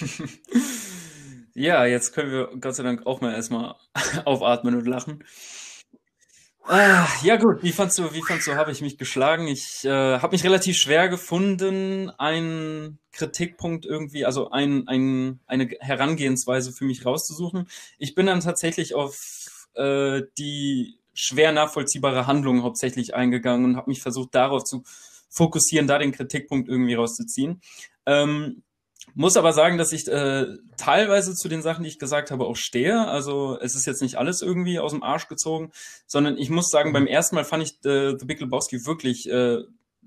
ja, jetzt können wir Gott sei Dank auch mal erstmal aufatmen und lachen. Ah, ja gut, wie fandst du, wie fandst du, habe ich mich geschlagen? Ich äh, habe mich relativ schwer gefunden, einen Kritikpunkt irgendwie, also ein, ein, eine Herangehensweise für mich rauszusuchen. Ich bin dann tatsächlich auf äh, die schwer nachvollziehbare Handlung hauptsächlich eingegangen und habe mich versucht, darauf zu fokussieren, da den Kritikpunkt irgendwie rauszuziehen. Ähm, muss aber sagen, dass ich äh, teilweise zu den Sachen, die ich gesagt habe, auch stehe. Also es ist jetzt nicht alles irgendwie aus dem Arsch gezogen, sondern ich muss sagen, beim ersten Mal fand ich äh, The Big Lebowski wirklich äh,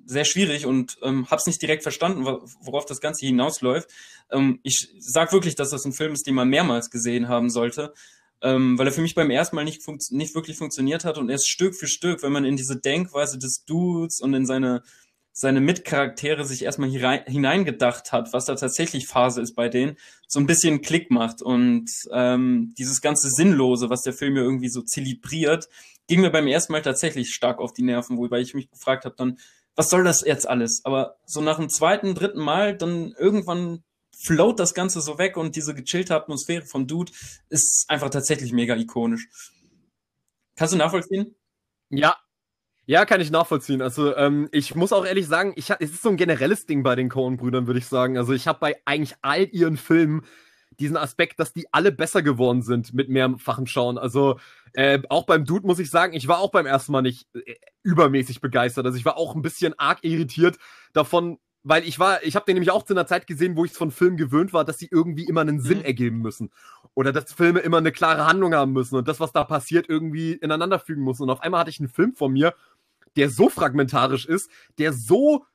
sehr schwierig und ähm, habe es nicht direkt verstanden, worauf das Ganze hinausläuft. Ähm, ich sag wirklich, dass das ein Film ist, den man mehrmals gesehen haben sollte, ähm, weil er für mich beim ersten Mal nicht, nicht wirklich funktioniert hat und erst Stück für Stück, wenn man in diese Denkweise des Dudes und in seine seine Mitcharaktere sich erstmal hineingedacht hat, was da tatsächlich Phase ist bei denen, so ein bisschen Klick macht. Und ähm, dieses ganze Sinnlose, was der Film ja irgendwie so zelebriert, ging mir beim ersten Mal tatsächlich stark auf die Nerven, wobei ich mich gefragt habe dann, was soll das jetzt alles? Aber so nach dem zweiten, dritten Mal, dann irgendwann float das Ganze so weg und diese gechillte Atmosphäre von Dude ist einfach tatsächlich mega ikonisch. Kannst du nachvollziehen? Ja, ja, kann ich nachvollziehen. Also ähm, ich muss auch ehrlich sagen, ich, es ist so ein generelles Ding bei den Coen-Brüdern, würde ich sagen. Also ich habe bei eigentlich all ihren Filmen diesen Aspekt, dass die alle besser geworden sind mit mehrfachem Schauen. Also äh, auch beim Dude muss ich sagen, ich war auch beim ersten Mal nicht äh, übermäßig begeistert. Also ich war auch ein bisschen arg irritiert davon, weil ich war, ich habe den nämlich auch zu einer Zeit gesehen, wo ich von Filmen gewöhnt war, dass sie irgendwie immer einen Sinn mhm. ergeben müssen oder dass Filme immer eine klare Handlung haben müssen und das, was da passiert, irgendwie ineinander fügen muss. Und auf einmal hatte ich einen Film vor mir, der so fragmentarisch ist, der so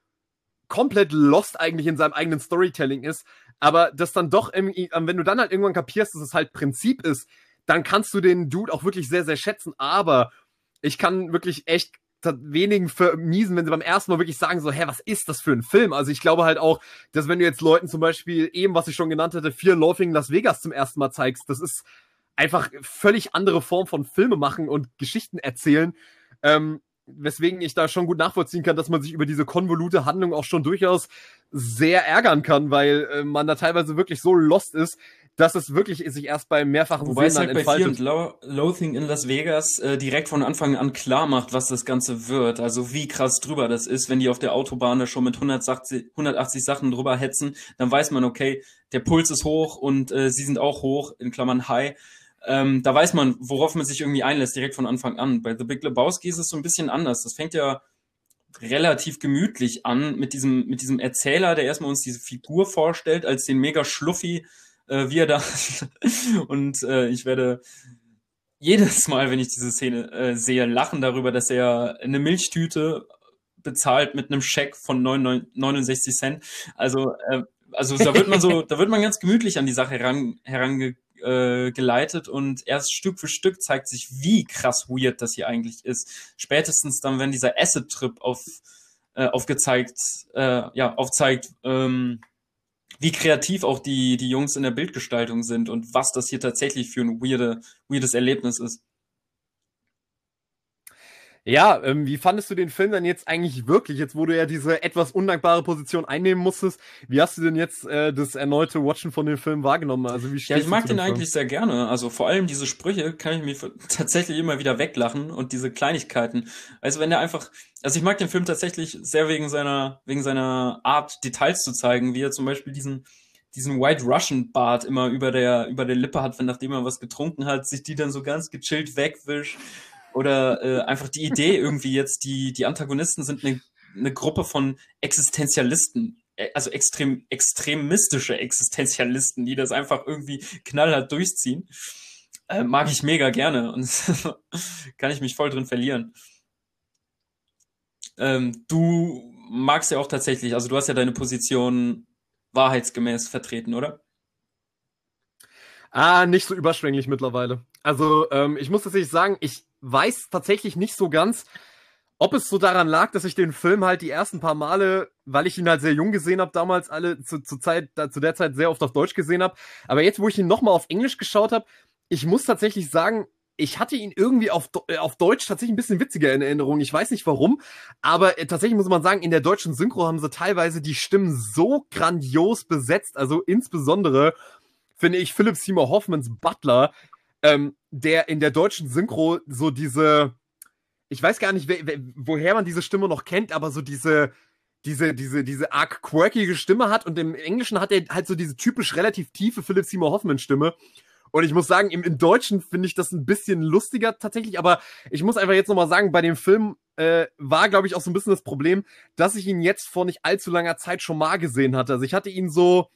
komplett lost eigentlich in seinem eigenen Storytelling ist, aber das dann doch, irgendwie, ähm, wenn du dann halt irgendwann kapierst, dass es halt Prinzip ist, dann kannst du den Dude auch wirklich sehr, sehr schätzen, aber ich kann wirklich echt wenigen vermiesen, wenn sie beim ersten Mal wirklich sagen so, hä, was ist das für ein Film? Also ich glaube halt auch, dass wenn du jetzt Leuten zum Beispiel eben, was ich schon genannt hatte, Fear Laughing Las Vegas zum ersten Mal zeigst, das ist einfach völlig andere Form von Filme machen und Geschichten erzählen. Ähm, weswegen ich da schon gut nachvollziehen kann, dass man sich über diese konvolute Handlung auch schon durchaus sehr ärgern kann, weil äh, man da teilweise wirklich so lost ist, dass es wirklich sich erst bei mehrfachen Wobei es halt bei Fear und Lo Loathing in Las Vegas äh, direkt von Anfang an klar macht, was das Ganze wird. Also wie krass drüber das ist, wenn die auf der Autobahn da schon mit 180, 180 Sachen drüber hetzen, dann weiß man, okay, der Puls ist hoch und äh, sie sind auch hoch, in Klammern high ähm, da weiß man, worauf man sich irgendwie einlässt, direkt von Anfang an. Bei The Big Lebowski ist es so ein bisschen anders. Das fängt ja relativ gemütlich an mit diesem, mit diesem Erzähler, der erstmal uns diese Figur vorstellt, als den mega Schluffi, äh, wie er da. und äh, ich werde jedes Mal, wenn ich diese Szene äh, sehe, lachen darüber, dass er eine Milchtüte bezahlt mit einem Scheck von 69 Cent. Also, äh, also da wird man so, da wird man ganz gemütlich an die Sache heran, herange äh, geleitet und erst Stück für Stück zeigt sich, wie krass weird das hier eigentlich ist. Spätestens dann, wenn dieser Acid-Trip auf, äh, aufgezeigt, äh, ja, aufzeigt, ähm, wie kreativ auch die, die Jungs in der Bildgestaltung sind und was das hier tatsächlich für ein weirde, weirdes Erlebnis ist. Ja, ähm, wie fandest du den Film dann jetzt eigentlich wirklich, jetzt wo du ja diese etwas undankbare Position einnehmen musstest? Wie hast du denn jetzt äh, das erneute Watchen von dem Film wahrgenommen? Also wie Ja, ich mag den eigentlich sehr gerne. Also vor allem diese Sprüche kann ich mir tatsächlich immer wieder weglachen und diese Kleinigkeiten. Also wenn er einfach, also ich mag den Film tatsächlich sehr wegen seiner, wegen seiner Art, Details zu zeigen, wie er zum Beispiel diesen, diesen White Russian Bart immer über der, über der Lippe hat, wenn nachdem er was getrunken hat, sich die dann so ganz gechillt wegwischt oder äh, einfach die Idee irgendwie jetzt, die, die Antagonisten sind eine, eine Gruppe von Existenzialisten, äh, also extrem, extremistische Existenzialisten, die das einfach irgendwie knallhart durchziehen. Äh, mag ich mega gerne und kann ich mich voll drin verlieren. Ähm, du magst ja auch tatsächlich, also du hast ja deine Position wahrheitsgemäß vertreten, oder? Ah, nicht so überschwänglich mittlerweile. Also, ähm, ich muss tatsächlich sagen, ich weiß tatsächlich nicht so ganz, ob es so daran lag, dass ich den Film halt die ersten paar Male, weil ich ihn halt sehr jung gesehen habe, damals alle zu, zu, Zeit, zu der Zeit sehr oft auf Deutsch gesehen habe. Aber jetzt, wo ich ihn nochmal auf Englisch geschaut habe, ich muss tatsächlich sagen, ich hatte ihn irgendwie auf, äh, auf Deutsch tatsächlich ein bisschen witziger in Erinnerung. Ich weiß nicht warum, aber äh, tatsächlich muss man sagen, in der deutschen Synchro haben sie teilweise die Stimmen so grandios besetzt. Also insbesondere finde ich Philip Seymour Hoffmans Butler ähm, der in der deutschen Synchro so diese, ich weiß gar nicht, woher man diese Stimme noch kennt, aber so diese, diese, diese, diese arg quirkige Stimme hat und im Englischen hat er halt so diese typisch relativ tiefe Philip Seymour Hoffman Stimme. Und ich muss sagen, im, im Deutschen finde ich das ein bisschen lustiger tatsächlich, aber ich muss einfach jetzt nochmal sagen, bei dem Film äh, war, glaube ich, auch so ein bisschen das Problem, dass ich ihn jetzt vor nicht allzu langer Zeit schon mal gesehen hatte. Also ich hatte ihn so,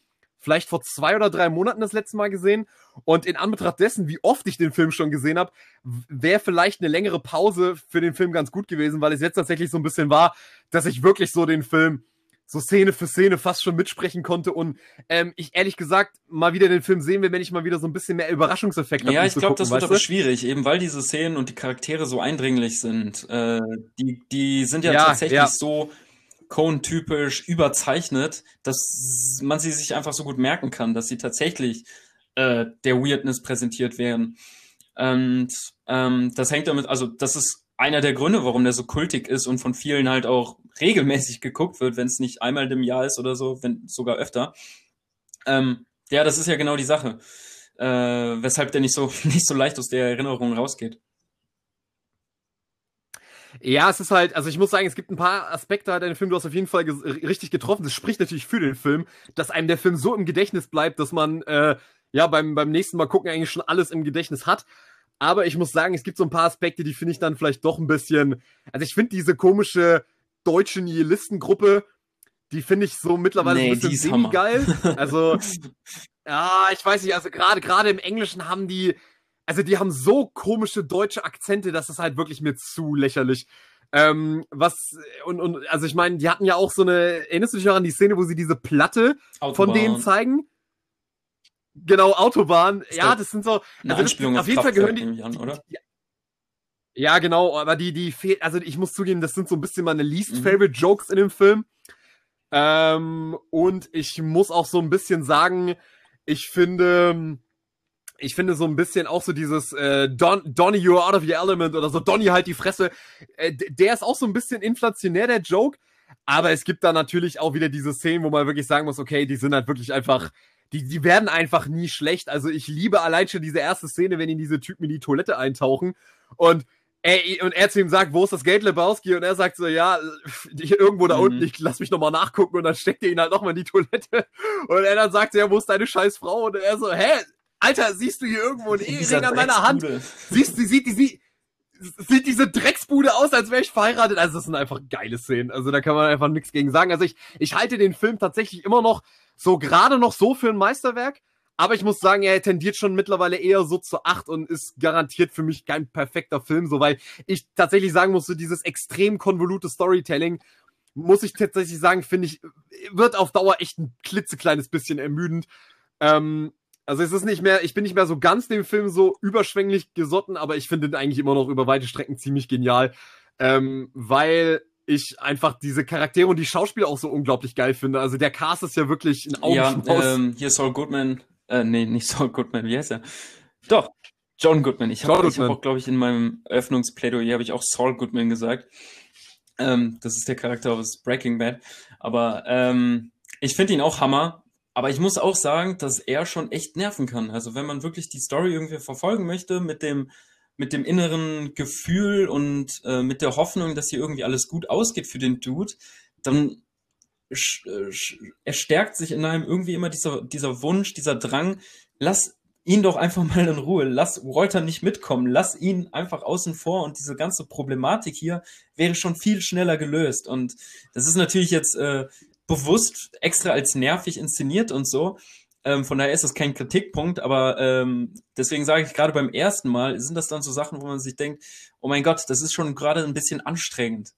vielleicht vor zwei oder drei Monaten das letzte Mal gesehen. Und in Anbetracht dessen, wie oft ich den Film schon gesehen habe, wäre vielleicht eine längere Pause für den Film ganz gut gewesen, weil es jetzt tatsächlich so ein bisschen war, dass ich wirklich so den Film so Szene für Szene fast schon mitsprechen konnte und ähm, ich ehrlich gesagt mal wieder den Film sehen will, wenn ich mal wieder so ein bisschen mehr Überraschungseffekt habe. Ja, ich glaube, das wird aber schwierig, eben weil diese Szenen und die Charaktere so eindringlich sind. Äh, die, die sind ja, ja tatsächlich ja. so Cone-typisch überzeichnet, dass man sie sich einfach so gut merken kann, dass sie tatsächlich äh, der Weirdness präsentiert werden. Und ähm, das hängt damit, also das ist einer der Gründe, warum der so kultig ist und von vielen halt auch regelmäßig geguckt wird, wenn es nicht einmal im Jahr ist oder so, wenn sogar öfter. Ähm, ja, das ist ja genau die Sache, äh, weshalb der nicht so nicht so leicht aus der Erinnerung rausgeht. Ja, es ist halt, also ich muss sagen, es gibt ein paar Aspekte halt in dem Film, du hast auf jeden Fall richtig getroffen. Das spricht natürlich für den Film, dass einem der Film so im Gedächtnis bleibt, dass man äh, ja beim, beim nächsten Mal gucken eigentlich schon alles im Gedächtnis hat. Aber ich muss sagen, es gibt so ein paar Aspekte, die finde ich dann vielleicht doch ein bisschen. Also ich finde diese komische deutsche Nihilistengruppe, die finde ich so mittlerweile nee, ein bisschen semi-geil. Also, ja, ich weiß nicht, also gerade gerade im Englischen haben die, also die haben so komische deutsche Akzente, dass es halt wirklich mir zu lächerlich. Ähm, was, und, und, also ich meine, die hatten ja auch so eine, erinnerst du dich noch an die Szene, wo sie diese Platte Autobahn. von denen zeigen? Genau, Autobahn. Ist ja, das sind so, also das, auf jeden Fall gehören die, an, oder? Die, ja, genau, aber die, die fehlt, also ich muss zugeben, das sind so ein bisschen meine least mhm. favorite Jokes in dem Film. Ähm, und ich muss auch so ein bisschen sagen, ich finde, ich finde so ein bisschen auch so dieses äh, Don, Donny, you're out of your element oder so, Donny halt die Fresse. Äh, der ist auch so ein bisschen inflationär, der Joke. Aber es gibt da natürlich auch wieder diese Szenen, wo man wirklich sagen muss, okay, die sind halt wirklich einfach, die, die werden einfach nie schlecht. Also ich liebe allein schon diese erste Szene, wenn ihn diese Typen in die Toilette eintauchen und er, und er zu ihm sagt, wo ist das Geld, Lebowski? Und er sagt so, ja, irgendwo da mhm. unten, ich lass mich nochmal nachgucken. Und dann steckt er ihn halt nochmal in die Toilette. Und er dann sagt, ja, wo ist deine scheiß Frau? Und er so, hä, Alter, siehst du hier irgendwo einen Ehering an meiner Hand? Siehst du, sieht, sieht, sieht diese Drecksbude aus, als wäre ich verheiratet. Also das sind einfach geile Szenen. Also da kann man einfach nichts gegen sagen. Also ich, ich halte den Film tatsächlich immer noch so gerade noch so für ein Meisterwerk. Aber ich muss sagen, er tendiert schon mittlerweile eher so zu acht und ist garantiert für mich kein perfekter Film, so weil ich tatsächlich sagen muss, so dieses extrem konvolute Storytelling, muss ich tatsächlich sagen, finde ich, wird auf Dauer echt ein klitzekleines bisschen ermüdend. Ähm, also es ist nicht mehr, ich bin nicht mehr so ganz dem Film so überschwänglich gesotten, aber ich finde ihn eigentlich immer noch über weite Strecken ziemlich genial, ähm, weil ich einfach diese Charaktere und die Schauspieler auch so unglaublich geil finde. Also der Cast ist ja wirklich ein Augenschmaus. Ja, ähm, hier Saul Goodman, äh, nee, nicht Saul Goodman, wie heißt er? Doch, John Goodman. Ich habe hab auch, glaube ich, in meinem Eröffnungsplädoyer habe ich auch Saul Goodman gesagt. Ähm, das ist der Charakter aus Breaking Bad. Aber ähm, ich finde ihn auch Hammer. Aber ich muss auch sagen, dass er schon echt nerven kann. Also wenn man wirklich die Story irgendwie verfolgen möchte mit dem mit dem inneren Gefühl und äh, mit der Hoffnung, dass hier irgendwie alles gut ausgeht für den Dude, dann äh, erstärkt sich in einem irgendwie immer dieser, dieser Wunsch, dieser Drang, lass ihn doch einfach mal in Ruhe, lass Walter nicht mitkommen, lass ihn einfach außen vor und diese ganze Problematik hier wäre schon viel schneller gelöst. Und das ist natürlich jetzt äh, bewusst extra als nervig inszeniert und so. Ähm, von daher ist das kein Kritikpunkt, aber ähm, deswegen sage ich gerade beim ersten Mal sind das dann so Sachen, wo man sich denkt, oh mein Gott, das ist schon gerade ein bisschen anstrengend.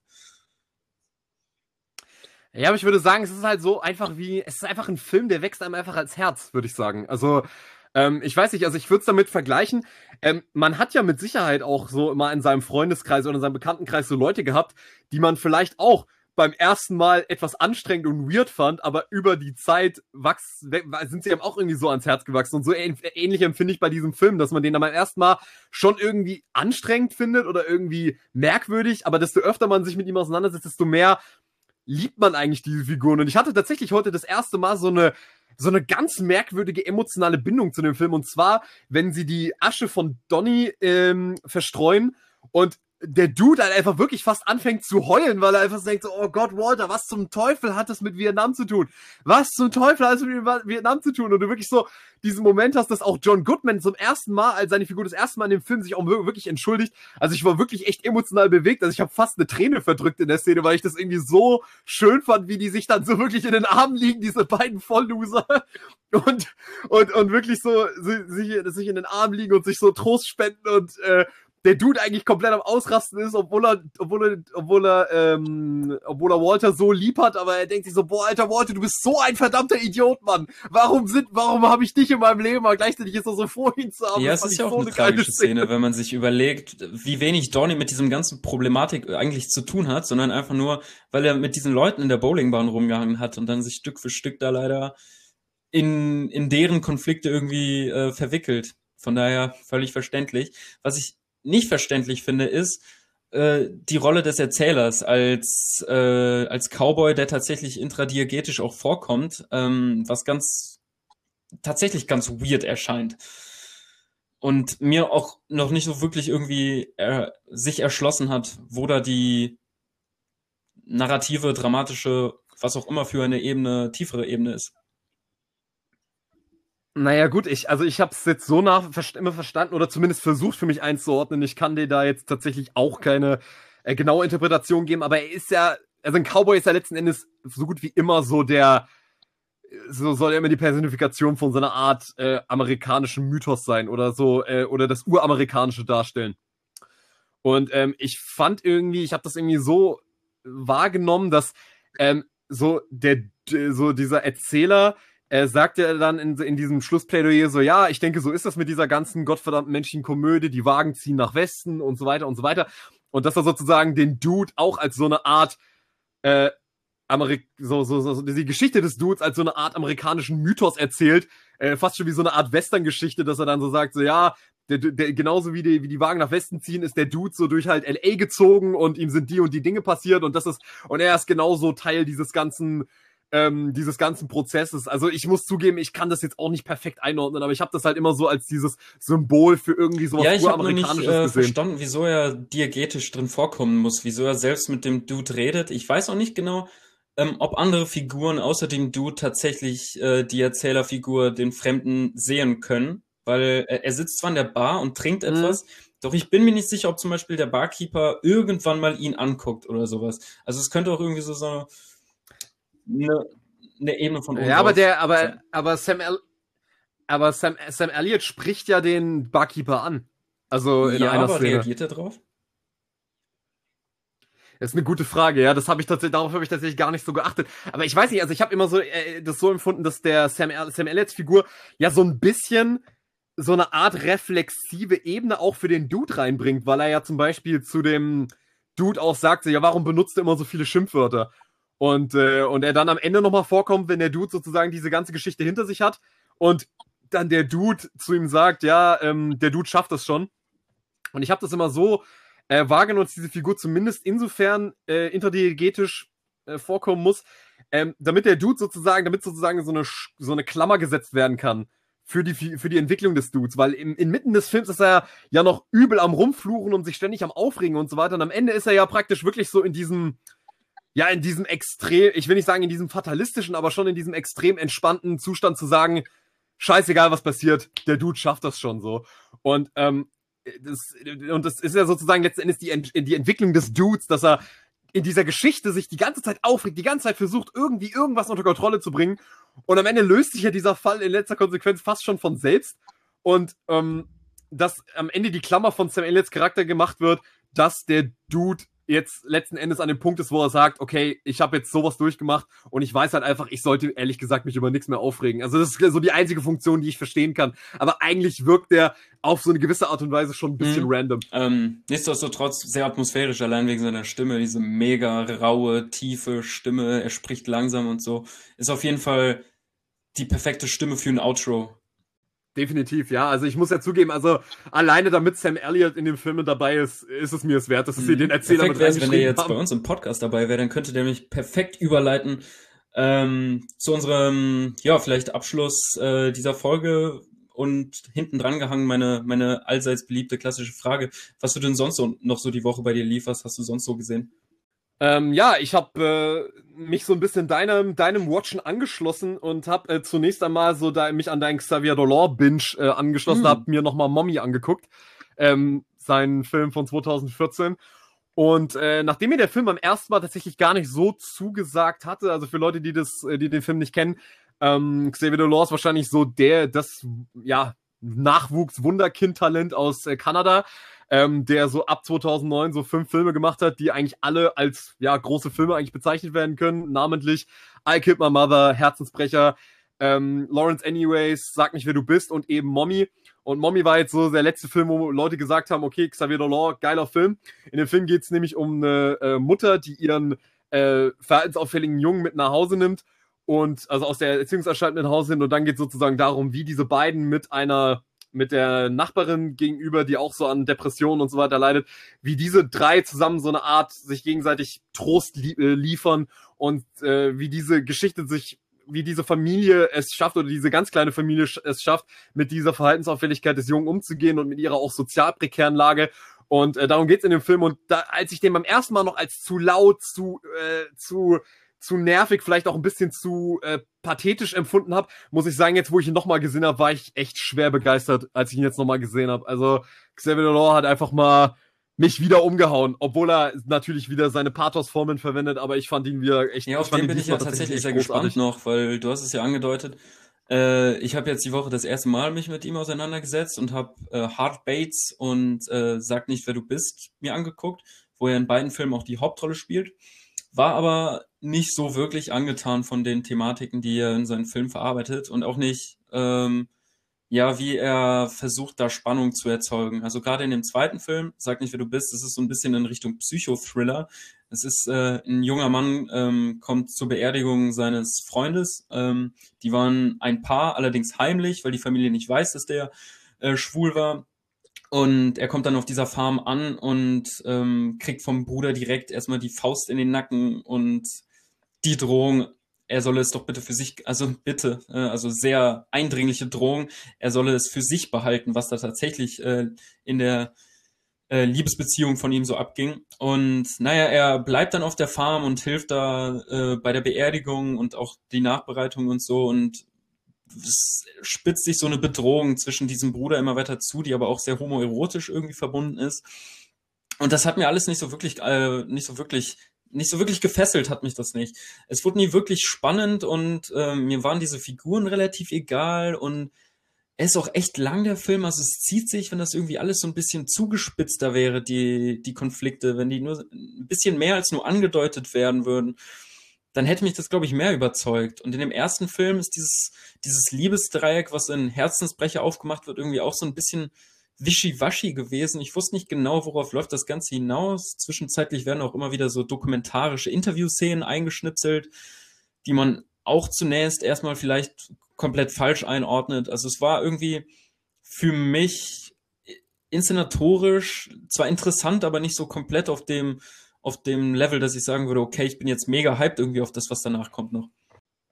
Ja, aber ich würde sagen, es ist halt so einfach wie, es ist einfach ein Film, der wächst einem einfach als Herz, würde ich sagen. Also, ähm, ich weiß nicht, also ich würde es damit vergleichen. Ähm, man hat ja mit Sicherheit auch so immer in seinem Freundeskreis oder in seinem Bekanntenkreis so Leute gehabt, die man vielleicht auch beim ersten Mal etwas anstrengend und weird fand, aber über die Zeit wachs, sind sie eben auch irgendwie so ans Herz gewachsen. Und so ähnlich empfinde ich bei diesem Film, dass man den dann beim ersten Mal schon irgendwie anstrengend findet oder irgendwie merkwürdig, aber desto öfter man sich mit ihm auseinandersetzt, desto mehr liebt man eigentlich diese Figuren. Und ich hatte tatsächlich heute das erste Mal so eine so eine ganz merkwürdige emotionale Bindung zu dem Film. Und zwar, wenn sie die Asche von Donny ähm, verstreuen und der Dude halt einfach wirklich fast anfängt zu heulen, weil er einfach denkt so, oh Gott, Walter, was zum Teufel hat das mit Vietnam zu tun? Was zum Teufel hat das mit Vietnam zu tun? Und du wirklich so diesen Moment hast, dass auch John Goodman zum ersten Mal, als seine Figur das erste Mal in dem Film sich auch wirklich entschuldigt. Also ich war wirklich echt emotional bewegt. Also ich habe fast eine Träne verdrückt in der Szene, weil ich das irgendwie so schön fand, wie die sich dann so wirklich in den Armen liegen, diese beiden Vollloser. Und, und, und wirklich so sich, sich in den Armen liegen und sich so Trost spenden und äh, der Dude eigentlich komplett am Ausrasten ist, obwohl er, obwohl er, obwohl er, ähm, obwohl er Walter so lieb hat, aber er denkt sich so, boah, alter Walter, du bist so ein verdammter Idiot, Mann. Warum sind, warum habe ich dich in meinem Leben, aber gleichzeitig ist er so vor ihn zu haben. Ja, es ist ja auch so eine tragische Szene, Szene, wenn man sich überlegt, wie wenig Donny mit diesem ganzen Problematik eigentlich zu tun hat, sondern einfach nur, weil er mit diesen Leuten in der Bowlingbahn rumgehangen hat und dann sich Stück für Stück da leider in, in deren Konflikte irgendwie äh, verwickelt. Von daher völlig verständlich. Was ich nicht verständlich finde, ist äh, die Rolle des Erzählers als, äh, als Cowboy, der tatsächlich intradiegetisch auch vorkommt, ähm, was ganz tatsächlich ganz weird erscheint. Und mir auch noch nicht so wirklich irgendwie er, sich erschlossen hat, wo da die narrative, dramatische, was auch immer für eine Ebene, tiefere Ebene ist. Naja, gut, ich, also ich habe es jetzt so nach immer verstanden oder zumindest versucht für mich einzuordnen. Ich kann dir da jetzt tatsächlich auch keine äh, genaue Interpretation geben, aber er ist ja, also ein Cowboy ist ja letzten Endes so gut wie immer so der, so soll er immer die Personifikation von so einer Art äh, amerikanischen Mythos sein oder so, äh, oder das Uramerikanische darstellen. Und ähm, ich fand irgendwie, ich habe das irgendwie so wahrgenommen, dass ähm, so der, so dieser Erzähler, er sagt ja dann in, in diesem Schlussplädoyer so, ja, ich denke, so ist das mit dieser ganzen gottverdammten menschlichen Komödie, die Wagen ziehen nach Westen und so weiter und so weiter. Und dass er sozusagen den Dude auch als so eine Art, äh, Amerik so, so, so, die Geschichte des Dudes als so eine Art amerikanischen Mythos erzählt, äh, fast schon wie so eine Art Western-Geschichte, dass er dann so sagt, so ja, der, der, genauso wie die, wie die Wagen nach Westen ziehen, ist der Dude so durch halt LA gezogen und ihm sind die und die Dinge passiert und das ist, und er ist genauso Teil dieses ganzen ähm, dieses ganzen Prozesses. Also ich muss zugeben, ich kann das jetzt auch nicht perfekt einordnen, aber ich habe das halt immer so als dieses Symbol für irgendwie sowas ja, ich habe nicht äh, verstanden, wieso er diegetisch drin vorkommen muss, wieso er selbst mit dem Dude redet. Ich weiß auch nicht genau, ähm, ob andere Figuren außer dem Dude tatsächlich äh, die Erzählerfigur, den Fremden, sehen können, weil äh, er sitzt zwar in der Bar und trinkt mhm. etwas, doch ich bin mir nicht sicher, ob zum Beispiel der Barkeeper irgendwann mal ihn anguckt oder sowas. Also es könnte auch irgendwie so so eine, eine Ebene von oben. Ja, aber der, aber, aber Sam, El aber Sam, Sam Elliott spricht ja den Barkeeper an. Also in ja, einer aber Szene. reagiert er drauf? Das ist eine gute Frage, ja. Das habe ich tatsächlich, darauf habe ich tatsächlich gar nicht so geachtet. Aber ich weiß nicht, also ich habe immer so äh, das so empfunden, dass der Sam, Sam Elliots Figur ja so ein bisschen so eine Art reflexive Ebene auch für den Dude reinbringt, weil er ja zum Beispiel zu dem Dude auch sagt, ja, warum benutzt er immer so viele Schimpfwörter? Und, äh, und er dann am Ende nochmal vorkommt, wenn der Dude sozusagen diese ganze Geschichte hinter sich hat. Und dann der Dude zu ihm sagt, ja, ähm, der Dude schafft das schon. Und ich habe das immer so äh, wahrgenommen, dass diese Figur zumindest insofern äh, interdiegetisch äh, vorkommen muss, ähm, damit der Dude sozusagen, damit sozusagen so eine, so eine Klammer gesetzt werden kann für die, für die Entwicklung des Dudes, weil im, inmitten des Films ist er ja noch übel am Rumfluchen und sich ständig am Aufregen und so weiter. Und am Ende ist er ja praktisch wirklich so in diesem, ja, in diesem extrem, ich will nicht sagen in diesem fatalistischen, aber schon in diesem extrem entspannten Zustand zu sagen, scheißegal was passiert, der Dude schafft das schon so. Und, ähm, das, und das ist ja sozusagen letztendlich die, die Entwicklung des Dudes, dass er in dieser Geschichte sich die ganze Zeit aufregt, die ganze Zeit versucht, irgendwie irgendwas unter Kontrolle zu bringen. Und am Ende löst sich ja dieser Fall in letzter Konsequenz fast schon von selbst. Und ähm, dass am Ende die Klammer von Sam Elliots Charakter gemacht wird, dass der Dude jetzt letzten Endes an dem Punkt ist, wo er sagt, okay, ich habe jetzt sowas durchgemacht und ich weiß halt einfach, ich sollte ehrlich gesagt mich über nichts mehr aufregen. Also das ist so die einzige Funktion, die ich verstehen kann. Aber eigentlich wirkt der auf so eine gewisse Art und Weise schon ein bisschen mhm. random. Ähm, nichtsdestotrotz sehr atmosphärisch, allein wegen seiner Stimme, diese mega raue, tiefe Stimme, er spricht langsam und so. Ist auf jeden Fall die perfekte Stimme für ein Outro. Definitiv, ja. Also ich muss ja zugeben, also alleine damit Sam Elliott in dem Film dabei ist, ist es mir es wert, dass sie mhm. den Erzähler Perfekt mit Wenn der jetzt haben. bei uns im Podcast dabei wäre, dann könnte der mich perfekt überleiten ähm, zu unserem, ja, vielleicht Abschluss äh, dieser Folge und hinten dran gehangen meine, meine allseits beliebte klassische Frage. Was du denn sonst so, noch so die Woche bei dir lief? Was hast du sonst so gesehen? Ähm, ja, ich habe äh, mich so ein bisschen deinem, deinem Watchen angeschlossen und habe äh, zunächst einmal so da, mich an deinen Xavier Dolor Binge äh, angeschlossen, mhm. habe mir nochmal Mommy angeguckt, ähm, seinen Film von 2014. Und äh, nachdem mir der Film beim ersten Mal tatsächlich gar nicht so zugesagt hatte, also für Leute, die das, äh, die den Film nicht kennen, ähm, Xavier Dolor ist wahrscheinlich so der, das, ja, Nachwuchs-Wunderkind-Talent aus äh, Kanada ähm, der so ab 2009 so fünf Filme gemacht hat, die eigentlich alle als ja große Filme eigentlich bezeichnet werden können, namentlich I Killed My Mother, Herzensbrecher, ähm, Lawrence Anyways, Sag nicht, wer du bist und eben Mommy. Und Mommy war jetzt so der letzte Film, wo Leute gesagt haben, okay, Xavier Dolan, geiler Film. In dem Film geht es nämlich um eine äh, Mutter, die ihren äh, verhaltensauffälligen Jungen mit nach Hause nimmt und also aus der Erziehungsanstalt mit nach Hause nimmt und dann geht es sozusagen darum, wie diese beiden mit einer mit der Nachbarin gegenüber, die auch so an Depressionen und so weiter leidet, wie diese drei zusammen so eine Art sich gegenseitig Trost li äh, liefern und äh, wie diese Geschichte sich wie diese Familie es schafft oder diese ganz kleine Familie es schafft, mit dieser Verhaltensauffälligkeit des Jungen umzugehen und mit ihrer auch sozial prekären Lage. Und äh, darum geht's in dem Film. Und da, als ich den beim ersten Mal noch als zu laut, zu, äh, zu zu nervig, vielleicht auch ein bisschen zu äh, pathetisch empfunden habe, muss ich sagen, jetzt wo ich ihn nochmal gesehen habe, war ich echt schwer begeistert, als ich ihn jetzt nochmal gesehen habe. Also Xavier Delors hat einfach mal mich wieder umgehauen, obwohl er natürlich wieder seine Pathos-Formen verwendet, aber ich fand ihn wieder echt. Ja, auf den bin ich ja tatsächlich sehr großartig. gespannt noch, weil du hast es ja angedeutet. Äh, ich habe jetzt die Woche das erste Mal mich mit ihm auseinandergesetzt und habe äh, Hard Bates und äh, Sag nicht, wer du bist mir angeguckt, wo er in beiden Filmen auch die Hauptrolle spielt war aber nicht so wirklich angetan von den Thematiken, die er in seinen Film verarbeitet und auch nicht, ähm, ja, wie er versucht, da Spannung zu erzeugen. Also gerade in dem zweiten Film, sag nicht, wer du bist, das ist so ein bisschen in Richtung Psychothriller. Es ist äh, ein junger Mann ähm, kommt zur Beerdigung seines Freundes. Ähm, die waren ein Paar, allerdings heimlich, weil die Familie nicht weiß, dass der äh, schwul war. Und er kommt dann auf dieser Farm an und ähm, kriegt vom Bruder direkt erstmal die Faust in den Nacken und die Drohung, er solle es doch bitte für sich, also bitte, äh, also sehr eindringliche Drohung, er solle es für sich behalten, was da tatsächlich äh, in der äh, Liebesbeziehung von ihm so abging. Und naja, er bleibt dann auf der Farm und hilft da äh, bei der Beerdigung und auch die Nachbereitung und so und spitzt sich so eine Bedrohung zwischen diesem Bruder immer weiter zu, die aber auch sehr homoerotisch irgendwie verbunden ist. Und das hat mir alles nicht so wirklich, äh, nicht so wirklich, nicht so wirklich gefesselt hat mich das nicht. Es wurde nie wirklich spannend und äh, mir waren diese Figuren relativ egal und er ist auch echt lang, der Film. Also es zieht sich, wenn das irgendwie alles so ein bisschen zugespitzter wäre, die, die Konflikte, wenn die nur ein bisschen mehr als nur angedeutet werden würden dann hätte mich das, glaube ich, mehr überzeugt. Und in dem ersten Film ist dieses, dieses Liebesdreieck, was in Herzensbrecher aufgemacht wird, irgendwie auch so ein bisschen wischiwaschi gewesen. Ich wusste nicht genau, worauf läuft das Ganze hinaus. Zwischenzeitlich werden auch immer wieder so dokumentarische Interviewszenen eingeschnipselt, die man auch zunächst erstmal vielleicht komplett falsch einordnet. Also es war irgendwie für mich inszenatorisch zwar interessant, aber nicht so komplett auf dem, auf dem Level, dass ich sagen würde, okay, ich bin jetzt mega hyped irgendwie auf das, was danach kommt noch.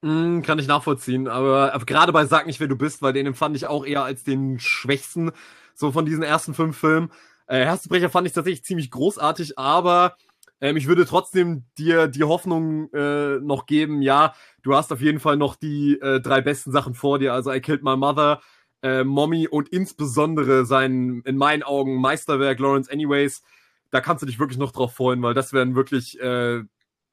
Mm, kann ich nachvollziehen, aber, aber gerade bei Sag nicht, wer du bist, weil den empfand ich auch eher als den schwächsten, so von diesen ersten fünf Filmen. Äh, Herzbrecher fand ich tatsächlich ziemlich großartig, aber ähm, ich würde trotzdem dir die Hoffnung äh, noch geben, ja, du hast auf jeden Fall noch die äh, drei besten Sachen vor dir. Also I Killed My Mother, äh, Mommy und insbesondere sein, in meinen Augen, Meisterwerk Lawrence Anyways. Da kannst du dich wirklich noch drauf freuen, weil das wären wirklich, äh,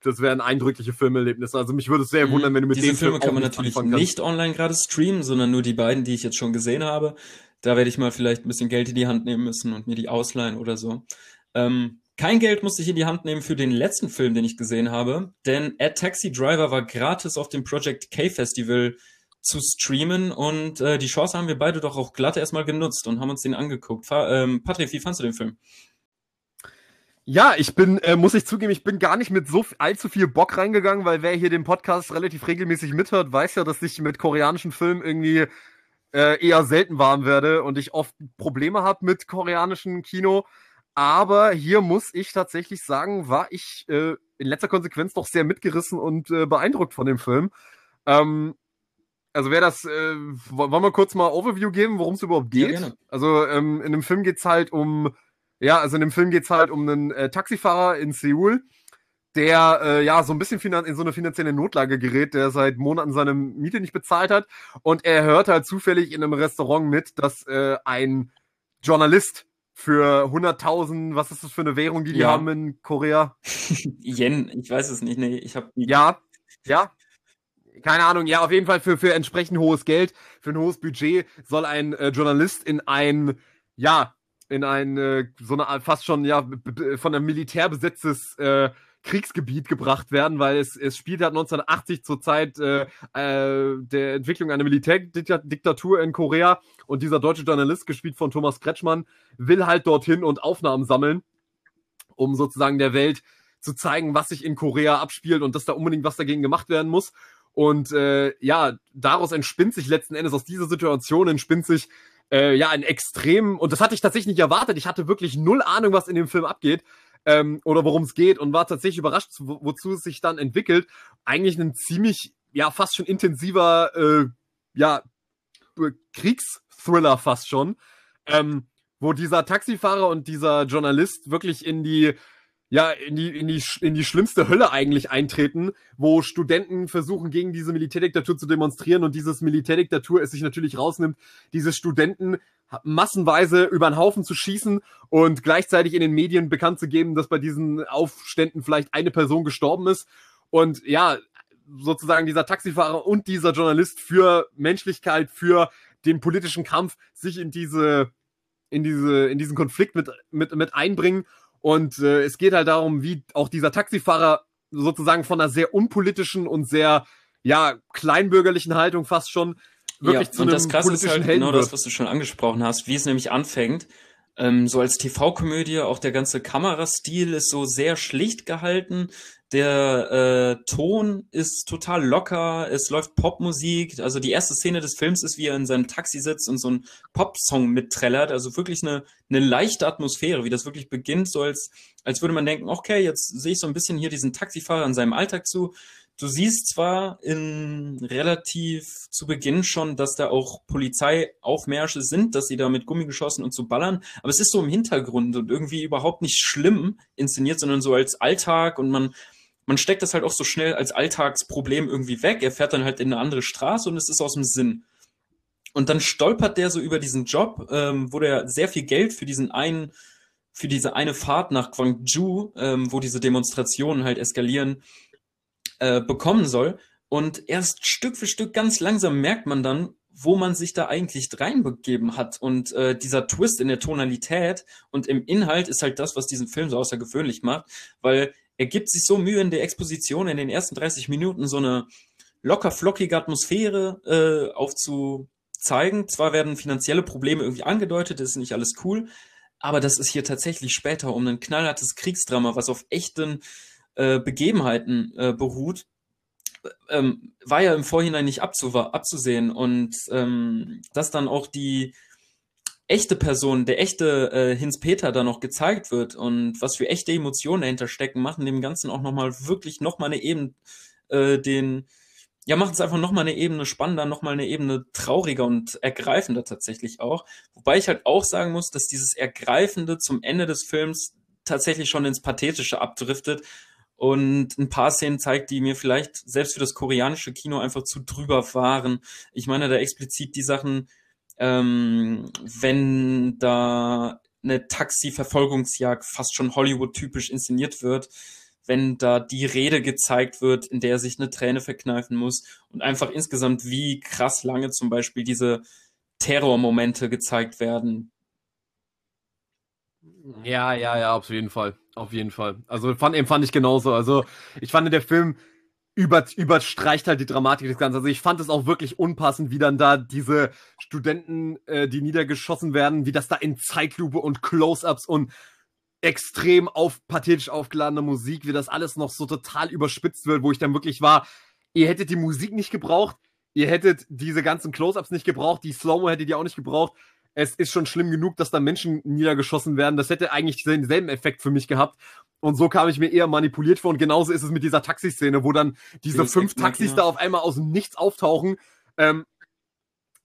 das wären eindrückliche Filmerlebnisse. Also mich würde es sehr mhm. wundern, wenn du mit Diese Filme Film kann man natürlich nicht online gerade streamen, sondern nur die beiden, die ich jetzt schon gesehen habe. Da werde ich mal vielleicht ein bisschen Geld in die Hand nehmen müssen und mir die ausleihen oder so. Ähm, kein Geld musste ich in die Hand nehmen für den letzten Film, den ich gesehen habe, denn Ad Taxi Driver war gratis auf dem Project K Festival zu streamen und äh, die Chance haben wir beide doch auch glatt erstmal genutzt und haben uns den angeguckt. Fa ähm, Patrick, wie fandst du den Film? Ja, ich bin, äh, muss ich zugeben, ich bin gar nicht mit so allzu viel Bock reingegangen, weil wer hier den Podcast relativ regelmäßig mithört, weiß ja, dass ich mit koreanischen Filmen irgendwie äh, eher selten warm werde und ich oft Probleme habe mit koreanischem Kino. Aber hier muss ich tatsächlich sagen, war ich äh, in letzter Konsequenz doch sehr mitgerissen und äh, beeindruckt von dem Film. Ähm, also wer das, äh, wollen wir kurz mal Overview geben, worum es überhaupt geht? Ja, also ähm, in dem Film geht's halt um, ja, also in dem Film geht's halt um einen äh, Taxifahrer in Seoul, der äh, ja so ein bisschen in so eine finanzielle Notlage gerät, der seit Monaten seine Miete nicht bezahlt hat und er hört halt zufällig in einem Restaurant mit, dass äh, ein Journalist für 100.000, was ist das für eine Währung, die die ja. haben in Korea? Yen, ich weiß es nicht, nee, ich habe Ja, ja. Keine Ahnung, ja, auf jeden Fall für, für entsprechend hohes Geld, für ein hohes Budget soll ein äh, Journalist in ein, ja, in ein, äh, so eine fast schon, ja, von einem Militär besetztes äh, Kriegsgebiet gebracht werden, weil es, es spielt halt 1980 zur Zeit äh, äh, der Entwicklung einer Militärdiktatur in Korea und dieser deutsche Journalist, gespielt von Thomas Kretschmann, will halt dorthin und Aufnahmen sammeln, um sozusagen der Welt zu zeigen, was sich in Korea abspielt und dass da unbedingt was dagegen gemacht werden muss. Und äh, ja, daraus entspinnt sich letzten Endes, aus dieser Situation entspinnt sich äh, ja ein extrem, und das hatte ich tatsächlich nicht erwartet, ich hatte wirklich null Ahnung, was in dem Film abgeht, ähm, oder worum es geht und war tatsächlich überrascht, wo, wozu es sich dann entwickelt. Eigentlich ein ziemlich, ja, fast schon intensiver, äh, ja, Kriegsthriller fast schon, ähm, wo dieser Taxifahrer und dieser Journalist wirklich in die ja, in die, in die, in die schlimmste Hölle eigentlich eintreten, wo Studenten versuchen, gegen diese Militärdiktatur zu demonstrieren und dieses Militärdiktatur es sich natürlich rausnimmt, diese Studenten massenweise über den Haufen zu schießen und gleichzeitig in den Medien bekannt zu geben, dass bei diesen Aufständen vielleicht eine Person gestorben ist. Und ja, sozusagen dieser Taxifahrer und dieser Journalist für Menschlichkeit, für den politischen Kampf sich in diese, in diese, in diesen Konflikt mit, mit, mit einbringen und äh, es geht halt darum, wie auch dieser Taxifahrer sozusagen von einer sehr unpolitischen und sehr, ja, kleinbürgerlichen Haltung fast schon wirklich ja, zu und einem das Krasse ist halt Helden genau wird. das, was du schon angesprochen hast, wie es nämlich anfängt. Ähm, so als TV-Komödie, auch der ganze Kamerastil ist so sehr schlicht gehalten. Der äh, Ton ist total locker, es läuft Popmusik. Also die erste Szene des Films ist, wie er in seinem Taxi sitzt und so einen Popsong mitträllert. Also wirklich eine, eine leichte Atmosphäre, wie das wirklich beginnt, so als, als würde man denken, okay, jetzt sehe ich so ein bisschen hier diesen Taxifahrer in seinem Alltag zu. Du siehst zwar in relativ zu Beginn schon, dass da auch Polizeiaufmärsche sind, dass sie da mit Gummigeschossen und so ballern, aber es ist so im Hintergrund und irgendwie überhaupt nicht schlimm inszeniert, sondern so als Alltag und man, man steckt das halt auch so schnell als Alltagsproblem irgendwie weg. Er fährt dann halt in eine andere Straße und es ist aus dem Sinn. Und dann stolpert der so über diesen Job, ähm, wo der sehr viel Geld für diesen einen, für diese eine Fahrt nach Gwangju, ähm, wo diese Demonstrationen halt eskalieren, äh, bekommen soll. Und erst Stück für Stück ganz langsam merkt man dann, wo man sich da eigentlich reinbegeben hat. Und äh, dieser Twist in der Tonalität und im Inhalt ist halt das, was diesen Film so außergewöhnlich macht, weil er gibt sich so Mühe in der Exposition in den ersten 30 Minuten so eine locker flockige Atmosphäre äh, aufzuzeigen. Zwar werden finanzielle Probleme irgendwie angedeutet, das ist nicht alles cool, aber das ist hier tatsächlich später um ein knallhartes Kriegsdrama, was auf echten äh, Begebenheiten äh, beruht, ähm, war ja im Vorhinein nicht abzusehen und ähm, dass dann auch die echte Person, der echte äh, Hinz Peter da noch gezeigt wird und was für echte Emotionen dahinter stecken, machen dem Ganzen auch nochmal wirklich nochmal eine Ebene, äh, den, ja, machen es einfach nochmal eine Ebene spannender, nochmal eine Ebene trauriger und ergreifender tatsächlich auch. Wobei ich halt auch sagen muss, dass dieses Ergreifende zum Ende des Films tatsächlich schon ins Pathetische abdriftet und ein paar Szenen zeigt, die mir vielleicht selbst für das koreanische Kino einfach zu drüber waren. Ich meine da explizit die Sachen, ähm, wenn da eine Taxi-Verfolgungsjagd fast schon Hollywood-typisch inszeniert wird, wenn da die Rede gezeigt wird, in der er sich eine Träne verkneifen muss und einfach insgesamt wie krass lange zum Beispiel diese Terrormomente gezeigt werden. Ja, ja, ja, auf jeden Fall. Auf jeden Fall. Also fand, fand ich genauso. Also ich fand der Film über, überstreicht halt die Dramatik des Ganzen. Also ich fand es auch wirklich unpassend, wie dann da diese Studenten, äh, die niedergeschossen werden, wie das da in Zeitlupe und Close-ups und extrem auf pathetisch aufgeladene Musik, wie das alles noch so total überspitzt wird, wo ich dann wirklich war, ihr hättet die Musik nicht gebraucht, ihr hättet diese ganzen Close-ups nicht gebraucht, die Slow-Mo hättet ihr auch nicht gebraucht. Es ist schon schlimm genug, dass da Menschen niedergeschossen werden. Das hätte eigentlich denselben Effekt für mich gehabt. Und so kam ich mir eher manipuliert vor. Und genauso ist es mit dieser Taxiszene, wo dann diese Deus fünf Taxis da auf einmal aus dem Nichts auftauchen. Ähm,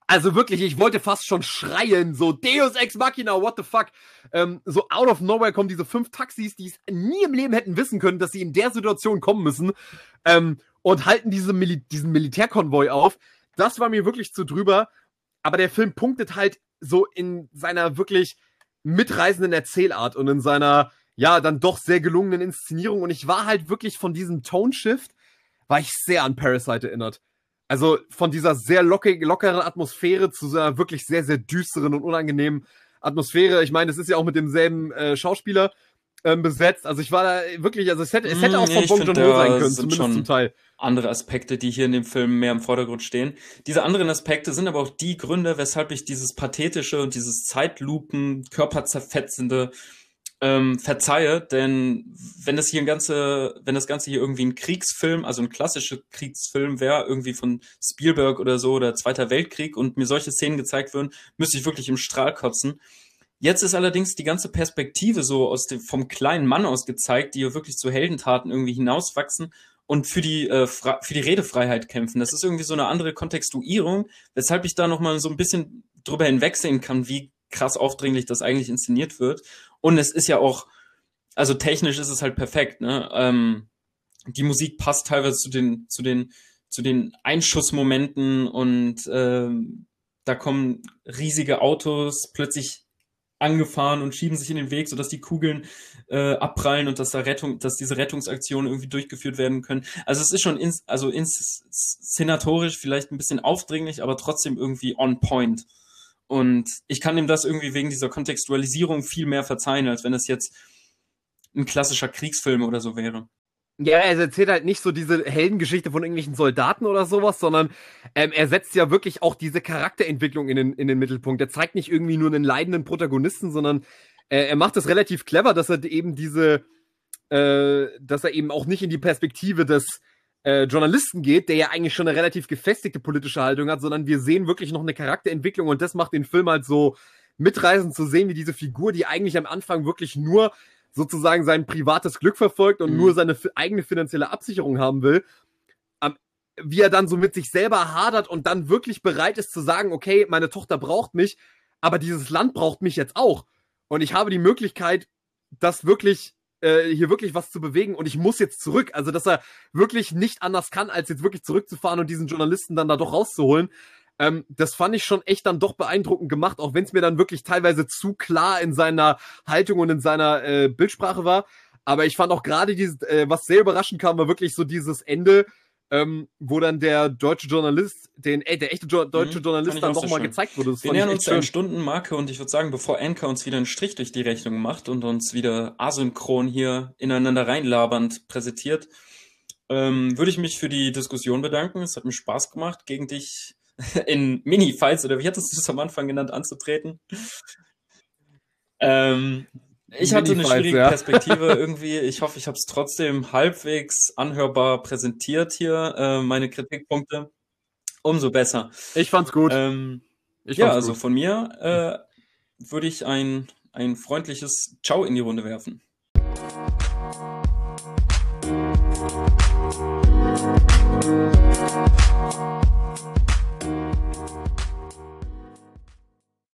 also wirklich, ich wollte fast schon schreien, so Deus Ex Machina, what the fuck. Ähm, so out of nowhere kommen diese fünf Taxis, die es nie im Leben hätten wissen können, dass sie in der Situation kommen müssen. Ähm, und halten diese Mil diesen Militärkonvoi auf. Das war mir wirklich zu drüber. Aber der Film punktet halt so in seiner wirklich mitreißenden Erzählart und in seiner ja, dann doch sehr gelungenen Inszenierung. Und ich war halt wirklich von diesem Tone-Shift, war ich sehr an Parasite erinnert. Also von dieser sehr lockig, lockeren Atmosphäre zu einer wirklich sehr, sehr düsteren und unangenehmen Atmosphäre. Ich meine, es ist ja auch mit demselben äh, Schauspieler ähm, besetzt. Also ich war da wirklich, also es hätte, es hätte mm, auch von nee, Bong Joon-ho sein können, zumindest zum Teil. Andere Aspekte, die hier in dem Film mehr im Vordergrund stehen. Diese anderen Aspekte sind aber auch die Gründe, weshalb ich dieses pathetische und dieses Zeitlupen, körperzerfetzende ähm, verzeihe, denn wenn das hier ein ganze, wenn das Ganze hier irgendwie ein Kriegsfilm, also ein klassischer Kriegsfilm wäre, irgendwie von Spielberg oder so oder Zweiter Weltkrieg und mir solche Szenen gezeigt würden, müsste ich wirklich im Strahl kotzen. Jetzt ist allerdings die ganze Perspektive so aus dem, vom kleinen Mann aus gezeigt, die hier wirklich zu Heldentaten irgendwie hinauswachsen und für die, äh, für die Redefreiheit kämpfen. Das ist irgendwie so eine andere Kontextuierung, weshalb ich da nochmal so ein bisschen drüber hinwegsehen kann, wie krass aufdringlich das eigentlich inszeniert wird. Und es ist ja auch, also technisch ist es halt perfekt, ne? Ähm, die Musik passt teilweise zu den, zu den, zu den Einschussmomenten und ähm, da kommen riesige Autos plötzlich angefahren und schieben sich in den Weg, sodass die Kugeln äh, abprallen und dass da Rettung, dass diese Rettungsaktionen irgendwie durchgeführt werden können. Also es ist schon ins, also inszenatorisch vielleicht ein bisschen aufdringlich, aber trotzdem irgendwie on point. Und ich kann ihm das irgendwie wegen dieser Kontextualisierung viel mehr verzeihen, als wenn es jetzt ein klassischer Kriegsfilm oder so wäre. Ja, er erzählt halt nicht so diese Heldengeschichte von irgendwelchen Soldaten oder sowas, sondern ähm, er setzt ja wirklich auch diese Charakterentwicklung in den, in den Mittelpunkt. Er zeigt nicht irgendwie nur einen leidenden Protagonisten, sondern äh, er macht es relativ clever, dass er eben diese, äh, dass er eben auch nicht in die Perspektive des äh, Journalisten geht, der ja eigentlich schon eine relativ gefestigte politische Haltung hat, sondern wir sehen wirklich noch eine Charakterentwicklung und das macht den Film halt so mitreißend zu sehen, wie diese Figur, die eigentlich am Anfang wirklich nur sozusagen sein privates Glück verfolgt und mhm. nur seine eigene finanzielle Absicherung haben will, wie er dann so mit sich selber hadert und dann wirklich bereit ist zu sagen, okay, meine Tochter braucht mich, aber dieses Land braucht mich jetzt auch. Und ich habe die Möglichkeit, das wirklich äh, hier wirklich was zu bewegen und ich muss jetzt zurück. Also, dass er wirklich nicht anders kann, als jetzt wirklich zurückzufahren und diesen Journalisten dann da doch rauszuholen. Ähm, das fand ich schon echt dann doch beeindruckend gemacht, auch wenn es mir dann wirklich teilweise zu klar in seiner Haltung und in seiner äh, Bildsprache war. Aber ich fand auch gerade dieses, äh, was sehr überraschend kam, war wirklich so dieses Ende, ähm, wo dann der deutsche Journalist, den, ey, der echte jo deutsche mhm, Journalist dann nochmal gezeigt wurde. Das Wir nähern uns der Stundenmarke und ich würde sagen, bevor Anker uns wieder einen Strich durch die Rechnung macht und uns wieder asynchron hier ineinander reinlabernd präsentiert, ähm, würde ich mich für die Diskussion bedanken. Es hat mir Spaß gemacht, gegen dich in Mini-Fights oder wie hattest du es am Anfang genannt, anzutreten. ähm, Ich hatte eine schwierige ja. Perspektive irgendwie. Ich hoffe, ich habe es trotzdem halbwegs anhörbar präsentiert hier, äh, meine Kritikpunkte. Umso besser. Ich fand's gut. Ähm, ich ja, also gut. von mir äh, würde ich ein, ein freundliches Ciao in die Runde werfen.